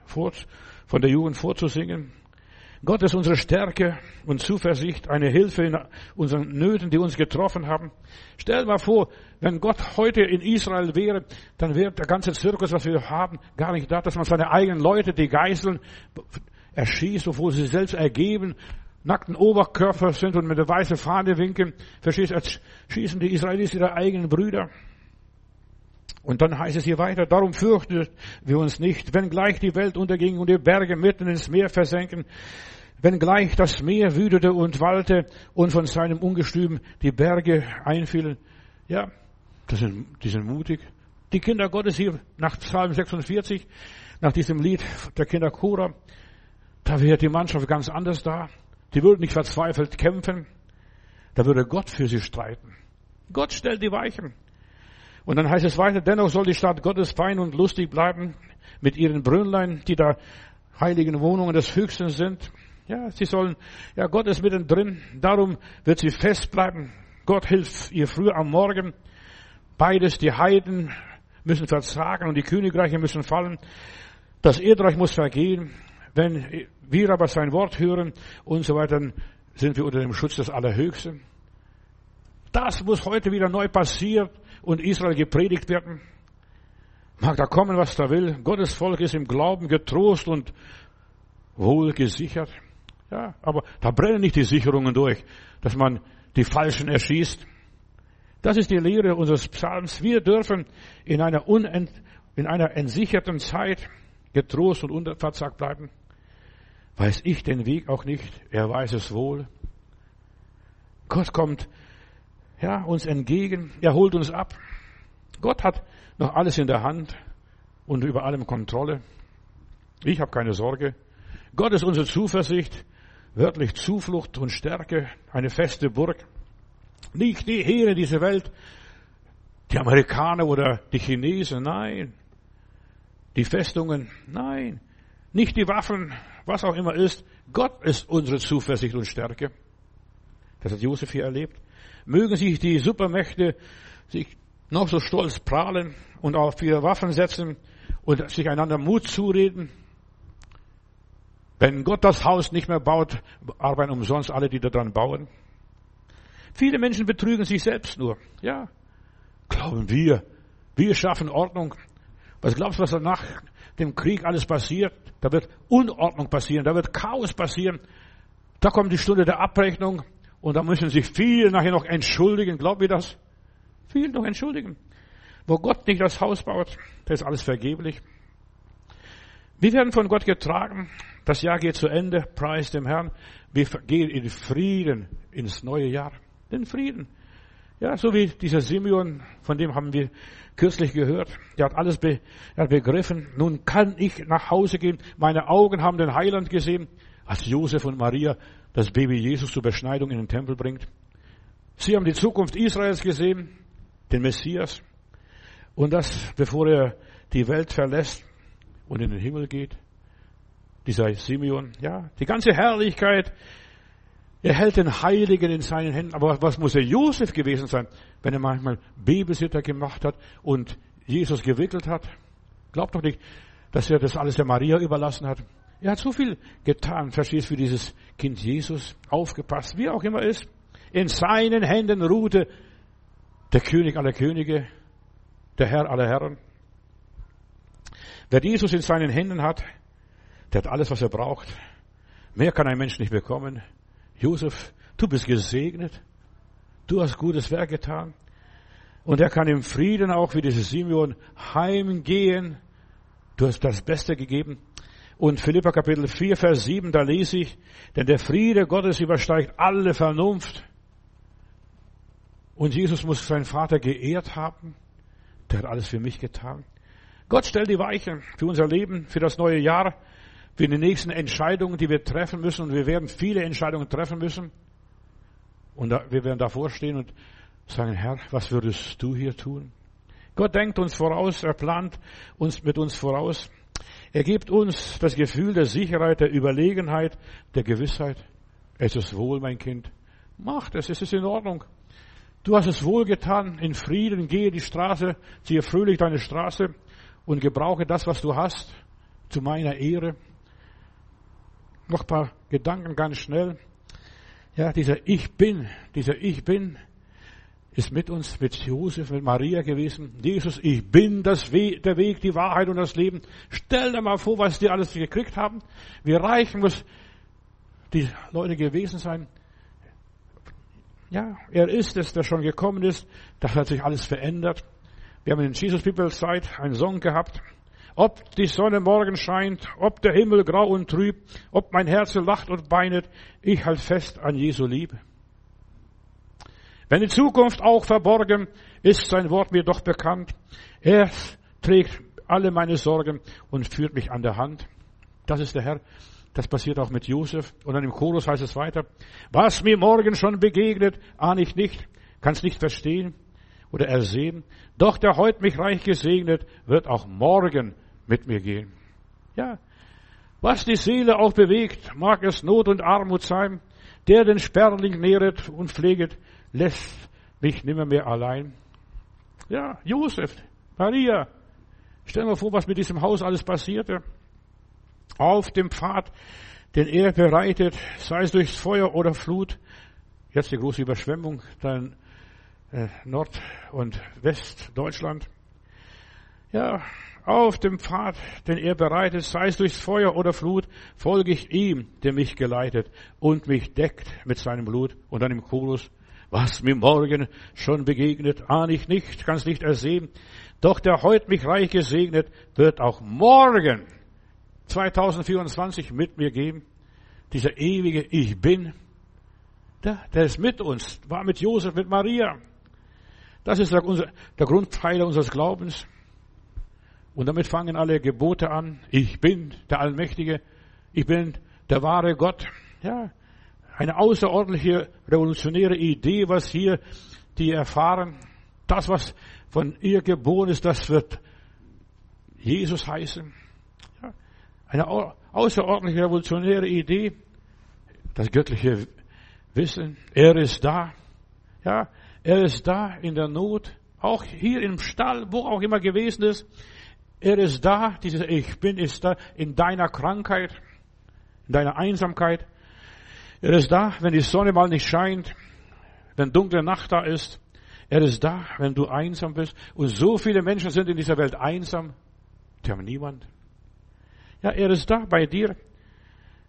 A: von der Jugend vorzusingen. Gott ist unsere Stärke und Zuversicht, eine Hilfe in unseren Nöten, die uns getroffen haben. Stell mal vor, wenn Gott heute in Israel wäre, dann wäre der ganze Zirkus, was wir haben, gar nicht da, dass man seine eigenen Leute, die Geiseln, erschießt, obwohl sie selbst ergeben, nackten Oberkörper sind und mit der weißen Fahne winken. Du, schießen die Israelis ihre eigenen Brüder. Und dann heißt es hier weiter, darum fürchten wir uns nicht, wenn gleich die Welt unterging und die Berge mitten ins Meer versenken, wenn gleich das Meer wütete und wallte und von seinem Ungestüm die Berge einfielen. Ja, das sind, die sind mutig. Die Kinder Gottes hier nach Psalm 46, nach diesem Lied der Kinder Chora, da wäre die Mannschaft ganz anders da. Die würden nicht verzweifelt kämpfen. Da würde Gott für sie streiten. Gott stellt die Weichen. Und dann heißt es weiter, dennoch soll die Stadt Gottes fein und lustig bleiben mit ihren Brünnlein, die da heiligen Wohnungen des Höchsten sind. Ja, sie sollen, ja, Gott ist mittendrin, darum wird sie fest bleiben. Gott hilft ihr früh am Morgen. Beides, die Heiden müssen verzagen und die Königreiche müssen fallen. Das Erdreich muss vergehen. Wenn wir aber sein Wort hören und so weiter, dann sind wir unter dem Schutz des Allerhöchsten. Das muss heute wieder neu passieren und Israel gepredigt werden. Mag da kommen, was da will. Gottes Volk ist im Glauben getrost und wohl gesichert. Ja, aber da brennen nicht die Sicherungen durch, dass man die Falschen erschießt. Das ist die Lehre unseres Psalms. Wir dürfen in einer, unent, in einer entsicherten Zeit getrost und unverzagt bleiben. Weiß ich den Weg auch nicht, er weiß es wohl. Gott kommt ja, uns entgegen. Er holt uns ab. Gott hat noch alles in der Hand und über allem Kontrolle. Ich habe keine Sorge. Gott ist unsere Zuversicht, wörtlich Zuflucht und Stärke, eine feste Burg. Nicht die Heere dieser Welt, die Amerikaner oder die Chinesen, nein. Die Festungen, nein. Nicht die Waffen, was auch immer ist. Gott ist unsere Zuversicht und Stärke. Das hat Josef hier erlebt. Mögen sich die Supermächte sich noch so stolz prahlen und auf ihre Waffen setzen und sich einander Mut zureden. Wenn Gott das Haus nicht mehr baut, arbeiten umsonst alle, die daran bauen. Viele Menschen betrügen sich selbst nur. Ja, glauben wir. Wir schaffen Ordnung. Was glaubst du, was nach dem Krieg alles passiert? Da wird Unordnung passieren, da wird Chaos passieren. Da kommt die Stunde der Abrechnung und da müssen sich viele nachher noch entschuldigen. Glaubt ihr das? Viele noch entschuldigen. Wo Gott nicht das Haus baut, da ist alles vergeblich. Wir werden von Gott getragen. Das Jahr geht zu Ende. Preis dem Herrn. Wir gehen in Frieden ins neue Jahr. Den Frieden. Ja, so wie dieser Simeon, von dem haben wir kürzlich gehört. Der hat alles be, er hat begriffen. Nun kann ich nach Hause gehen. Meine Augen haben den Heiland gesehen, als Josef und Maria das Baby Jesus zur Beschneidung in den Tempel bringt. Sie haben die Zukunft Israels gesehen, den Messias. Und das, bevor er die Welt verlässt und in den Himmel geht. Dieser Simeon, ja, die ganze Herrlichkeit. Er hält den Heiligen in seinen Händen. Aber was muss er Josef gewesen sein, wenn er manchmal Babysitter gemacht hat und Jesus gewickelt hat? Glaubt doch nicht, dass er das alles der Maria überlassen hat. Er hat so viel getan, verstehst du, für dieses Kind Jesus aufgepasst, wie auch immer ist. In seinen Händen ruhte der König aller Könige, der Herr aller Herren. Wer Jesus in seinen Händen hat, der hat alles, was er braucht. Mehr kann ein Mensch nicht bekommen. Josef, du bist gesegnet. Du hast gutes Werk getan. Und er kann im Frieden auch wie dieses Simeon heimgehen. Du hast das Beste gegeben. Und Philippa Kapitel 4, Vers 7, da lese ich, denn der Friede Gottes übersteigt alle Vernunft. Und Jesus muss seinen Vater geehrt haben. Der hat alles für mich getan. Gott stellt die Weichen für unser Leben, für das neue Jahr, für die nächsten Entscheidungen, die wir treffen müssen. Und wir werden viele Entscheidungen treffen müssen. Und wir werden davor stehen und sagen, Herr, was würdest du hier tun? Gott denkt uns voraus, er plant uns mit uns voraus. Er gibt uns das Gefühl der Sicherheit, der Überlegenheit, der Gewissheit. Es ist wohl, mein Kind. Mach das, es ist in Ordnung. Du hast es wohl getan, in Frieden, gehe die Straße, ziehe fröhlich deine Straße und gebrauche das, was du hast, zu meiner Ehre. Noch ein paar Gedanken ganz schnell. Ja, dieser Ich bin, dieser Ich bin ist mit uns, mit Josef, mit Maria gewesen. Jesus, ich bin das We der Weg, die Wahrheit und das Leben. Stell dir mal vor, was die alles gekriegt haben. Wie reich muss die Leute gewesen sein. Ja, er ist es, der schon gekommen ist. Das hat sich alles verändert. Wir haben in Jesus People Zeit einen Song gehabt. Ob die Sonne morgen scheint, ob der Himmel grau und trüb, ob mein Herz lacht und beinet, ich halt fest an Jesu Liebe. Wenn die Zukunft auch verborgen, ist sein Wort mir doch bekannt. Er trägt alle meine Sorgen und führt mich an der Hand. Das ist der Herr. Das passiert auch mit Josef. Und dann im Chorus heißt es weiter, was mir morgen schon begegnet, ahne ich nicht, kann es nicht verstehen oder ersehen. Doch der heute mich reich gesegnet, wird auch morgen mit mir gehen. Ja, was die Seele auch bewegt, mag es Not und Armut sein, der den Sperling nähret und pfleget, lässt mich nimmer mehr allein. Ja, Josef, Maria, stell dir vor, was mit diesem Haus alles passierte auf dem Pfad, den er bereitet, sei es durchs Feuer oder Flut. Jetzt die große Überschwemmung dann äh, Nord- und Westdeutschland. Ja, auf dem Pfad, den er bereitet, sei es durchs Feuer oder Flut, folge ich ihm, der mich geleitet und mich deckt mit seinem Blut. Und dann im Chorus, was mir morgen schon begegnet, ahne ich nicht, kann's nicht ersehen. Doch der heut mich reich gesegnet, wird auch morgen 2024 mit mir geben. Dieser ewige Ich Bin, der, der ist mit uns, war mit Josef, mit Maria. Das ist der, der Grundpfeiler unseres Glaubens. Und damit fangen alle Gebote an. Ich bin der Allmächtige. Ich bin der wahre Gott. Ja, eine außerordentliche revolutionäre Idee, was hier die erfahren. Das, was von ihr geboren ist, das wird Jesus heißen Eine außerordentlich revolutionäre Idee. Das göttliche Wissen. Er ist da. Ja, er ist da in der Not. Auch hier im Stall, wo auch immer gewesen ist. Er ist da. Dieses Ich bin ist da in deiner Krankheit, in deiner Einsamkeit. Er ist da, wenn die Sonne mal nicht scheint, wenn dunkle Nacht da ist. Er ist da, wenn du einsam bist. Und so viele Menschen sind in dieser Welt einsam. Die haben niemand. Ja, er ist da bei dir,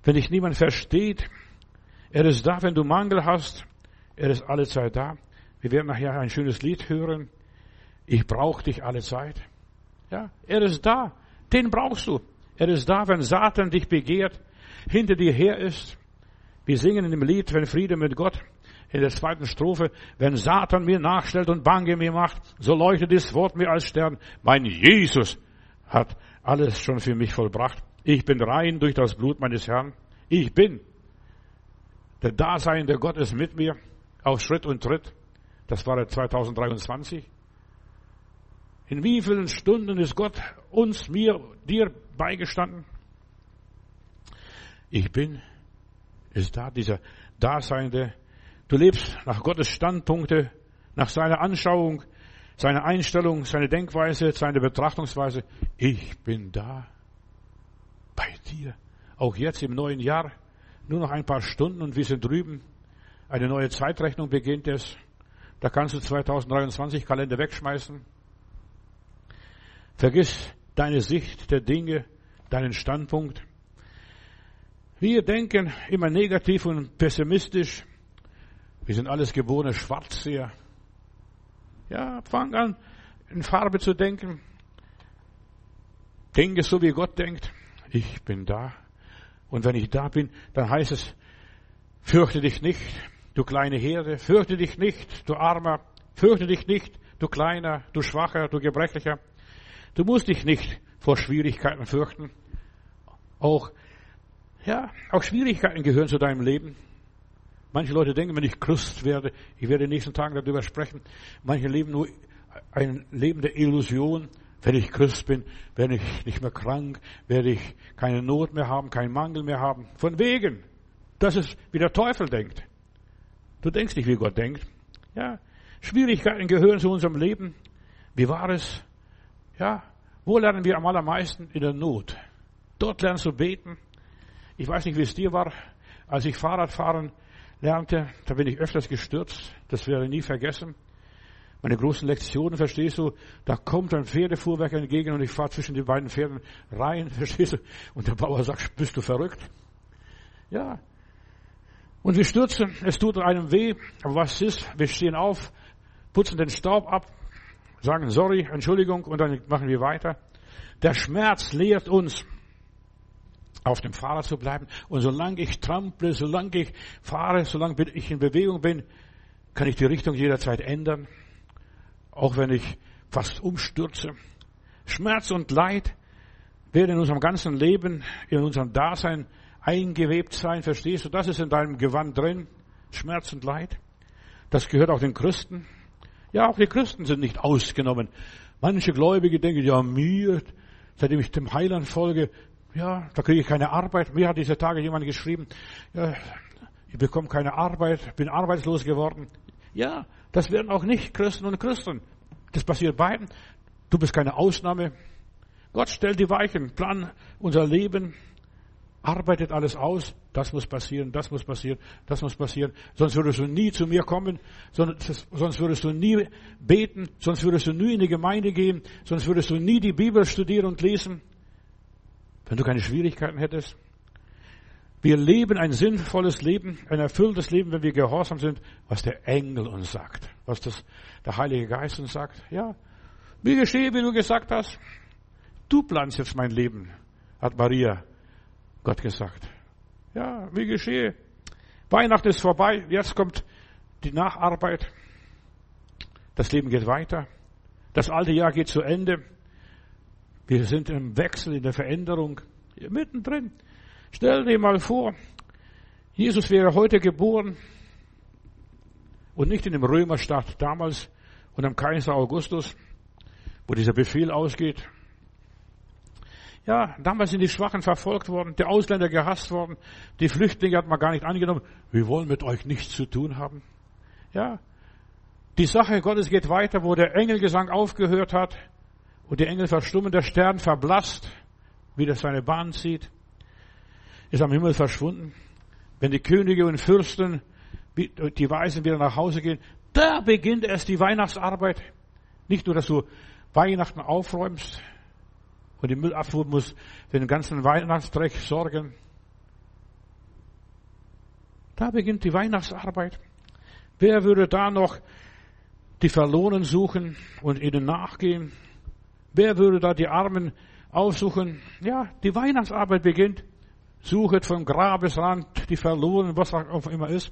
A: wenn dich niemand versteht. Er ist da, wenn du Mangel hast. Er ist alle Zeit da. Wir werden nachher ein schönes Lied hören. Ich brauche dich alle Zeit. Ja, er ist da. Den brauchst du. Er ist da, wenn Satan dich begehrt, hinter dir her ist. Wir singen in dem Lied, wenn Friede mit Gott in der zweiten Strophe, wenn Satan mir nachstellt und Bange mir macht, so leuchtet das Wort mir als Stern. Mein Jesus hat alles schon für mich vollbracht. Ich bin rein durch das Blut meines Herrn. Ich bin. Der Dasein der Gott ist mit mir auf Schritt und Tritt. Das war 2023. In wie vielen Stunden ist Gott uns, mir, dir beigestanden? Ich bin, ist da dieser Daseinende, Du lebst nach Gottes Standpunkte, nach seiner Anschauung, seiner Einstellung, seine Denkweise, seine Betrachtungsweise. Ich bin da bei dir. Auch jetzt im neuen Jahr. Nur noch ein paar Stunden und wir sind drüben. Eine neue Zeitrechnung beginnt es. Da kannst du 2023 Kalender wegschmeißen. Vergiss deine Sicht der Dinge, deinen Standpunkt. Wir denken immer negativ und pessimistisch. Wir sind alles geborene Schwarzseher. Ja, fang an, in Farbe zu denken. Denke so, wie Gott denkt. Ich bin da. Und wenn ich da bin, dann heißt es, fürchte dich nicht, du kleine Herde, fürchte dich nicht, du Armer, fürchte dich nicht, du Kleiner, du Schwacher, du Gebrechlicher. Du musst dich nicht vor Schwierigkeiten fürchten. Auch, ja, auch Schwierigkeiten gehören zu deinem Leben. Manche Leute denken, wenn ich Christ werde, ich werde in den nächsten Tagen darüber sprechen, manche leben nur ein Leben der Illusion. Wenn ich Christ bin, werde ich nicht mehr krank, werde ich keine Not mehr haben, keinen Mangel mehr haben. Von wegen. Das ist, wie der Teufel denkt. Du denkst nicht, wie Gott denkt. Ja. Schwierigkeiten gehören zu unserem Leben. Wie war es? Ja. Wo lernen wir am allermeisten? In der Not. Dort lernst du beten. Ich weiß nicht, wie es dir war, als ich Fahrrad fahren lernte, da bin ich öfters gestürzt. Das werde ich nie vergessen. Meine großen Lektionen, verstehst du, da kommt ein Pferdefuhrwerk entgegen und ich fahre zwischen die beiden Pferden rein, verstehst du? Und der Bauer sagt, bist du verrückt? Ja. Und wir stürzen, es tut einem weh, aber was ist? Wir stehen auf, putzen den Staub ab, sagen sorry, Entschuldigung und dann machen wir weiter. Der Schmerz lehrt uns, auf dem Fahrrad zu bleiben. Und solange ich trample, solange ich fahre, solange ich in Bewegung bin, kann ich die Richtung jederzeit ändern. Auch wenn ich fast umstürze. Schmerz und Leid werden in unserem ganzen Leben, in unserem Dasein eingewebt sein. Verstehst du? Das ist in deinem Gewand drin. Schmerz und Leid. Das gehört auch den Christen. Ja, auch die Christen sind nicht ausgenommen. Manche Gläubige denken, ja, mir, seitdem ich dem Heiland folge, ja, da kriege ich keine Arbeit. Mir hat diese Tage jemand geschrieben, ja, ich bekomme keine Arbeit, bin arbeitslos geworden. Ja, das werden auch nicht Christen und Christen. Das passiert beiden. Du bist keine Ausnahme. Gott stellt die Weichen, plan unser Leben, arbeitet alles aus. Das muss passieren, das muss passieren, das muss passieren. Sonst würdest du nie zu mir kommen, sonst würdest du nie beten, sonst würdest du nie in die Gemeinde gehen, sonst würdest du nie die Bibel studieren und lesen. Wenn du keine Schwierigkeiten hättest. Wir leben ein sinnvolles Leben, ein erfülltes Leben, wenn wir gehorsam sind, was der Engel uns sagt, was das, der Heilige Geist uns sagt. Ja, wie geschehe, wie du gesagt hast. Du planst jetzt mein Leben, hat Maria Gott gesagt. Ja, wie geschehe. Weihnachten ist vorbei, jetzt kommt die Nacharbeit. Das Leben geht weiter. Das alte Jahr geht zu Ende. Wir sind im Wechsel, in der Veränderung, mittendrin. Stell dir mal vor, Jesus wäre heute geboren und nicht in dem Römerstaat damals und am Kaiser Augustus, wo dieser Befehl ausgeht. Ja, damals sind die Schwachen verfolgt worden, die Ausländer gehasst worden, die Flüchtlinge hat man gar nicht angenommen. Wir wollen mit euch nichts zu tun haben. Ja, die Sache Gottes geht weiter, wo der Engelgesang aufgehört hat und die Engel verstummen, der Stern verblasst, wie das seine Bahn zieht, ist am Himmel verschwunden. Wenn die Könige und Fürsten, die Weisen wieder nach Hause gehen, da beginnt erst die Weihnachtsarbeit. Nicht nur, dass du Weihnachten aufräumst und die Müllabfuhr muss für den ganzen Weihnachtsdreck sorgen. Da beginnt die Weihnachtsarbeit. Wer würde da noch die Verlorenen suchen und ihnen nachgehen? Wer würde da die Armen aufsuchen? Ja, die Weihnachtsarbeit beginnt. Suchet vom Grabesrand die Verlorenen, was auch immer ist.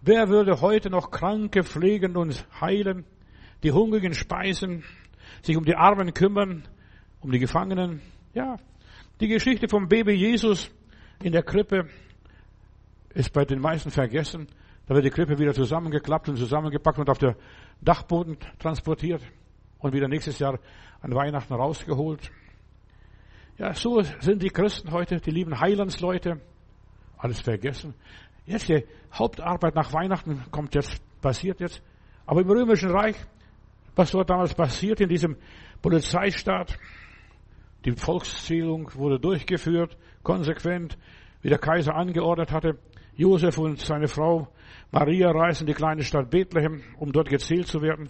A: Wer würde heute noch Kranke pflegen und heilen, die Hungrigen speisen, sich um die Armen kümmern, um die Gefangenen? Ja, die Geschichte vom Baby Jesus in der Krippe ist bei den meisten vergessen. Da wird die Krippe wieder zusammengeklappt und zusammengepackt und auf der Dachboden transportiert und wieder nächstes Jahr an Weihnachten rausgeholt. Ja, so sind die Christen heute, die lieben Heilandsleute. Alles vergessen. Jetzt die Hauptarbeit nach Weihnachten kommt jetzt, passiert jetzt. Aber im Römischen Reich, was dort damals passiert in diesem Polizeistaat, die Volkszählung wurde durchgeführt, konsequent, wie der Kaiser angeordnet hatte. Josef und seine Frau Maria reisen die kleine Stadt Bethlehem, um dort gezählt zu werden.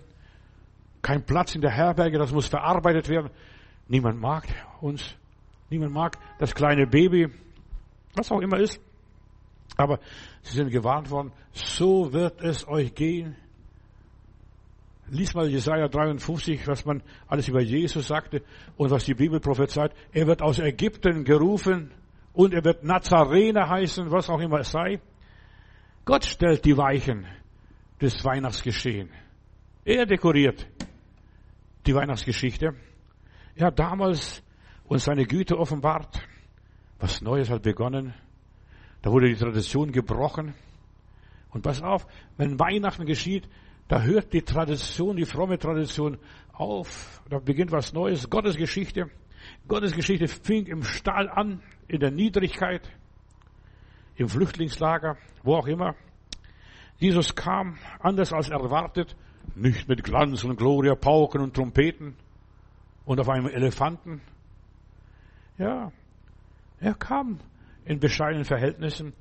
A: Kein Platz in der Herberge, das muss verarbeitet werden. Niemand mag uns. Niemand mag das kleine Baby, was auch immer ist. Aber sie sind gewarnt worden, so wird es euch gehen. Lies mal Jesaja 53, was man alles über Jesus sagte und was die Bibel prophezeit. Er wird aus Ägypten gerufen und er wird Nazarener heißen, was auch immer es sei. Gott stellt die Weichen des Weihnachtsgeschehen. Er dekoriert die Weihnachtsgeschichte. Er hat damals uns seine Güte offenbart. Was Neues hat begonnen. Da wurde die Tradition gebrochen. Und pass auf, wenn Weihnachten geschieht, da hört die Tradition, die fromme Tradition auf. Da beginnt was Neues. Gottes Geschichte. Gottes Geschichte fing im Stall an, in der Niedrigkeit im Flüchtlingslager, wo auch immer. Jesus kam anders als erwartet, nicht mit Glanz und Gloria, Pauken und Trompeten und auf einem Elefanten. Ja, er kam in bescheidenen Verhältnissen.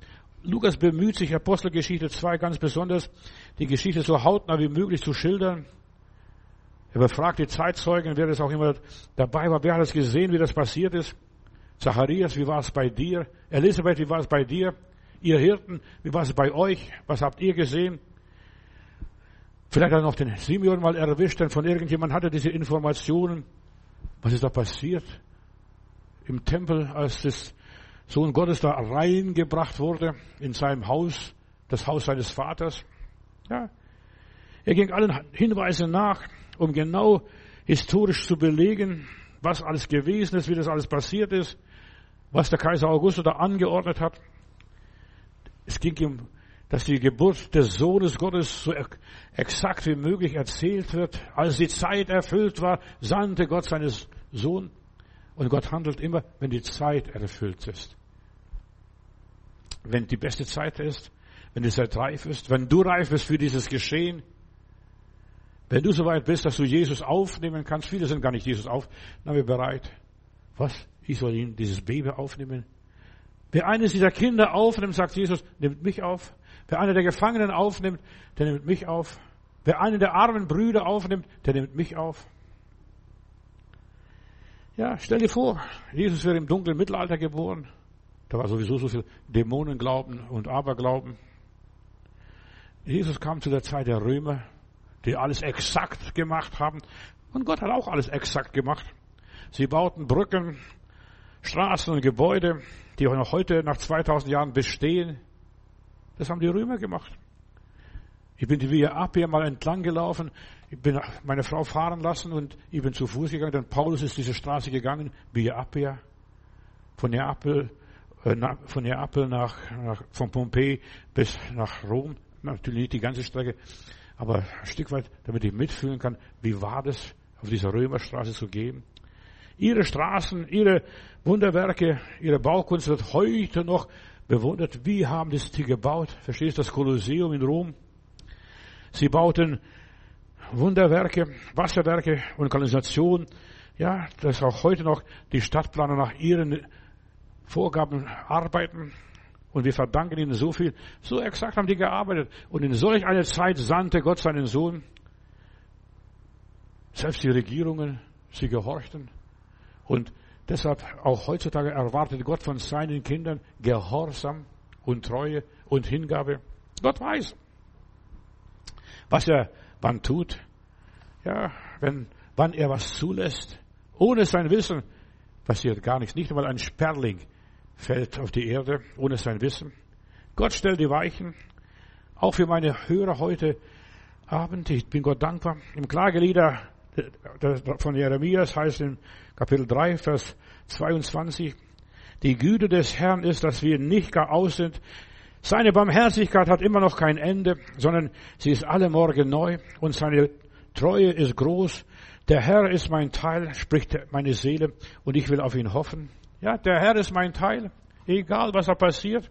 A: Lukas bemüht sich, Apostelgeschichte 2 ganz besonders, die Geschichte so hautnah wie möglich zu schildern. Er befragt die Zeitzeugen, wer das auch immer dabei war, wer hat es gesehen, wie das passiert ist. Zacharias, wie war es bei dir? Elisabeth, wie war es bei dir? Ihr Hirten, wie war es bei euch? Was habt ihr gesehen? Vielleicht hat er noch den Simeon mal erwischt, denn von irgendjemand hatte diese Informationen. Was ist da passiert? Im Tempel, als das Sohn Gottes da reingebracht wurde, in seinem Haus, das Haus seines Vaters. Ja. Er ging allen Hinweisen nach, um genau historisch zu belegen, was alles gewesen ist, wie das alles passiert ist, was der Kaiser Augustus da angeordnet hat. Es ging ihm, dass die Geburt des Sohnes Gottes so exakt wie möglich erzählt wird. Als die Zeit erfüllt war, sandte Gott seines Sohn. Und Gott handelt immer, wenn die Zeit erfüllt ist. Wenn die beste Zeit ist, wenn die Zeit reif ist, wenn du reif bist für dieses Geschehen, wenn du soweit bist, dass du Jesus aufnehmen kannst, viele sind gar nicht Jesus auf, dann wir bereit. Was? Ich soll ihn, dieses Baby aufnehmen? Wer eines dieser Kinder aufnimmt, sagt Jesus, nimmt mich auf. Wer einer der Gefangenen aufnimmt, der nimmt mich auf. Wer einen der armen Brüder aufnimmt, der nimmt mich auf. Ja, stell dir vor, Jesus wäre im dunklen Mittelalter geboren. Da war sowieso so viel Dämonenglauben und Aberglauben. Jesus kam zu der Zeit der Römer, die alles exakt gemacht haben. Und Gott hat auch alles exakt gemacht. Sie bauten Brücken, Straßen und Gebäude, die auch noch heute nach 2000 Jahren bestehen. Das haben die Römer gemacht. Ich bin die Via Appia mal entlang gelaufen. Ich bin meine Frau fahren lassen und ich bin zu Fuß gegangen. Denn Paulus ist diese Straße gegangen, Via Appia. Von Neapel, äh, von Neapel nach, nach, von Pompeji bis nach Rom. Natürlich nicht die ganze Strecke, aber ein Stück weit, damit ich mitfühlen kann, wie war das, auf dieser Römerstraße zu gehen. Ihre Straßen, ihre Wunderwerke, ihre Baukunst wird heute noch bewundert. Wie haben das die gebaut? Verstehst du das Kolosseum in Rom? Sie bauten Wunderwerke, Wasserwerke und Kanalisation. Ja, dass auch heute noch die Stadtplaner nach ihren Vorgaben arbeiten. Und wir verdanken ihnen so viel. So exakt haben die gearbeitet. Und in solch einer Zeit sandte Gott seinen Sohn. Selbst die Regierungen, sie gehorchten. Und deshalb auch heutzutage erwartet Gott von seinen Kindern Gehorsam und Treue und Hingabe. Gott weiß, was er wann tut. Ja, wenn, wann er was zulässt. Ohne sein Wissen passiert gar nichts. Nicht einmal ein Sperling fällt auf die Erde ohne sein Wissen. Gott stellt die Weichen. Auch für meine Hörer heute Abend. Ich bin Gott dankbar. Im Klagelieder von Jeremias heißt in Kapitel 3, Vers 22, die Güte des Herrn ist, dass wir nicht gar aus sind. Seine Barmherzigkeit hat immer noch kein Ende, sondern sie ist alle Morgen neu und seine Treue ist groß. Der Herr ist mein Teil, spricht meine Seele, und ich will auf ihn hoffen. Ja, der Herr ist mein Teil, egal was da passiert.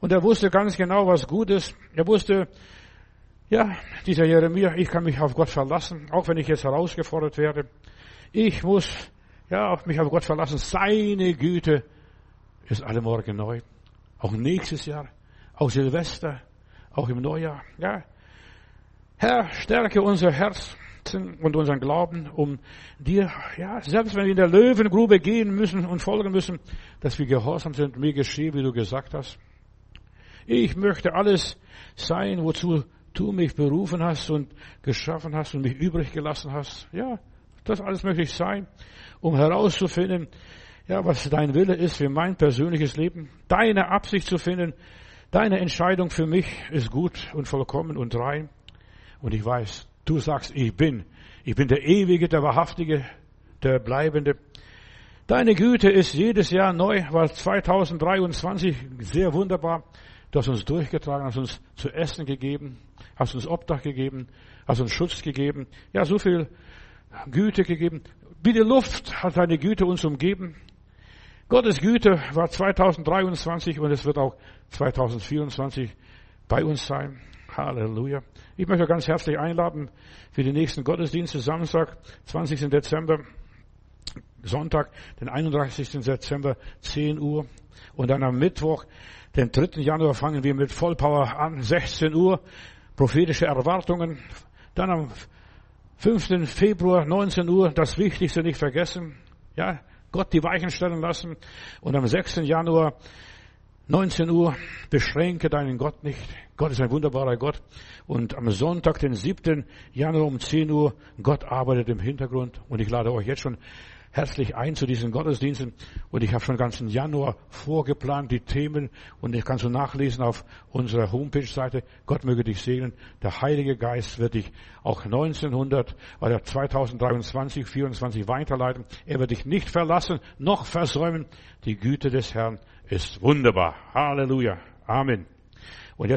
A: Und er wusste ganz genau, was gut ist. Er wusste, ja, dieser Jeremia, ich kann mich auf Gott verlassen, auch wenn ich jetzt herausgefordert werde. Ich muss, ja, auf mich auf Gott verlassen. Seine Güte ist alle Morgen neu. Auch nächstes Jahr, auch Silvester, auch im Neujahr, ja. Herr, stärke unser Herz und unseren Glauben, um dir, ja, selbst wenn wir in der Löwengrube gehen müssen und folgen müssen, dass wir gehorsam sind, mir geschehe, wie du gesagt hast. Ich möchte alles sein, wozu du mich berufen hast und geschaffen hast und mich übrig gelassen hast. Ja, das alles möchte ich sein, um herauszufinden, ja, was dein Wille ist für mein persönliches Leben, deine Absicht zu finden, deine Entscheidung für mich ist gut und vollkommen und rein. Und ich weiß, Du sagst, ich bin. Ich bin der Ewige, der Wahrhaftige, der Bleibende. Deine Güte ist jedes Jahr neu, war 2023 sehr wunderbar. Du hast uns durchgetragen, hast uns zu essen gegeben, hast uns Obdach gegeben, hast uns Schutz gegeben. Ja, so viel Güte gegeben. Wie die Luft hat deine Güte uns umgeben. Gottes Güte war 2023 und es wird auch 2024 bei uns sein. Halleluja. Ich möchte ganz herzlich einladen für die nächsten Gottesdienste Samstag, 20. Dezember, Sonntag, den 31. Dezember, 10 Uhr. Und dann am Mittwoch, den 3. Januar, fangen wir mit Vollpower an, 16 Uhr, prophetische Erwartungen. Dann am 5. Februar, 19 Uhr, das Wichtigste nicht vergessen. Ja, Gott die Weichen stellen lassen. Und am 6. Januar, 19 Uhr, beschränke deinen Gott nicht. Gott ist ein wunderbarer Gott. Und am Sonntag, den 7. Januar um 10 Uhr, Gott arbeitet im Hintergrund. Und ich lade euch jetzt schon herzlich ein zu diesen Gottesdiensten. Und ich habe schon ganzen Januar vorgeplant, die Themen. Und ich kannst du nachlesen auf unserer Homepage-Seite. Gott möge dich segnen. Der Heilige Geist wird dich auch 1900 oder 2023, 2024 weiterleiten. Er wird dich nicht verlassen, noch versäumen. Die Güte des Herrn ist wunderbar. Halleluja. Amen.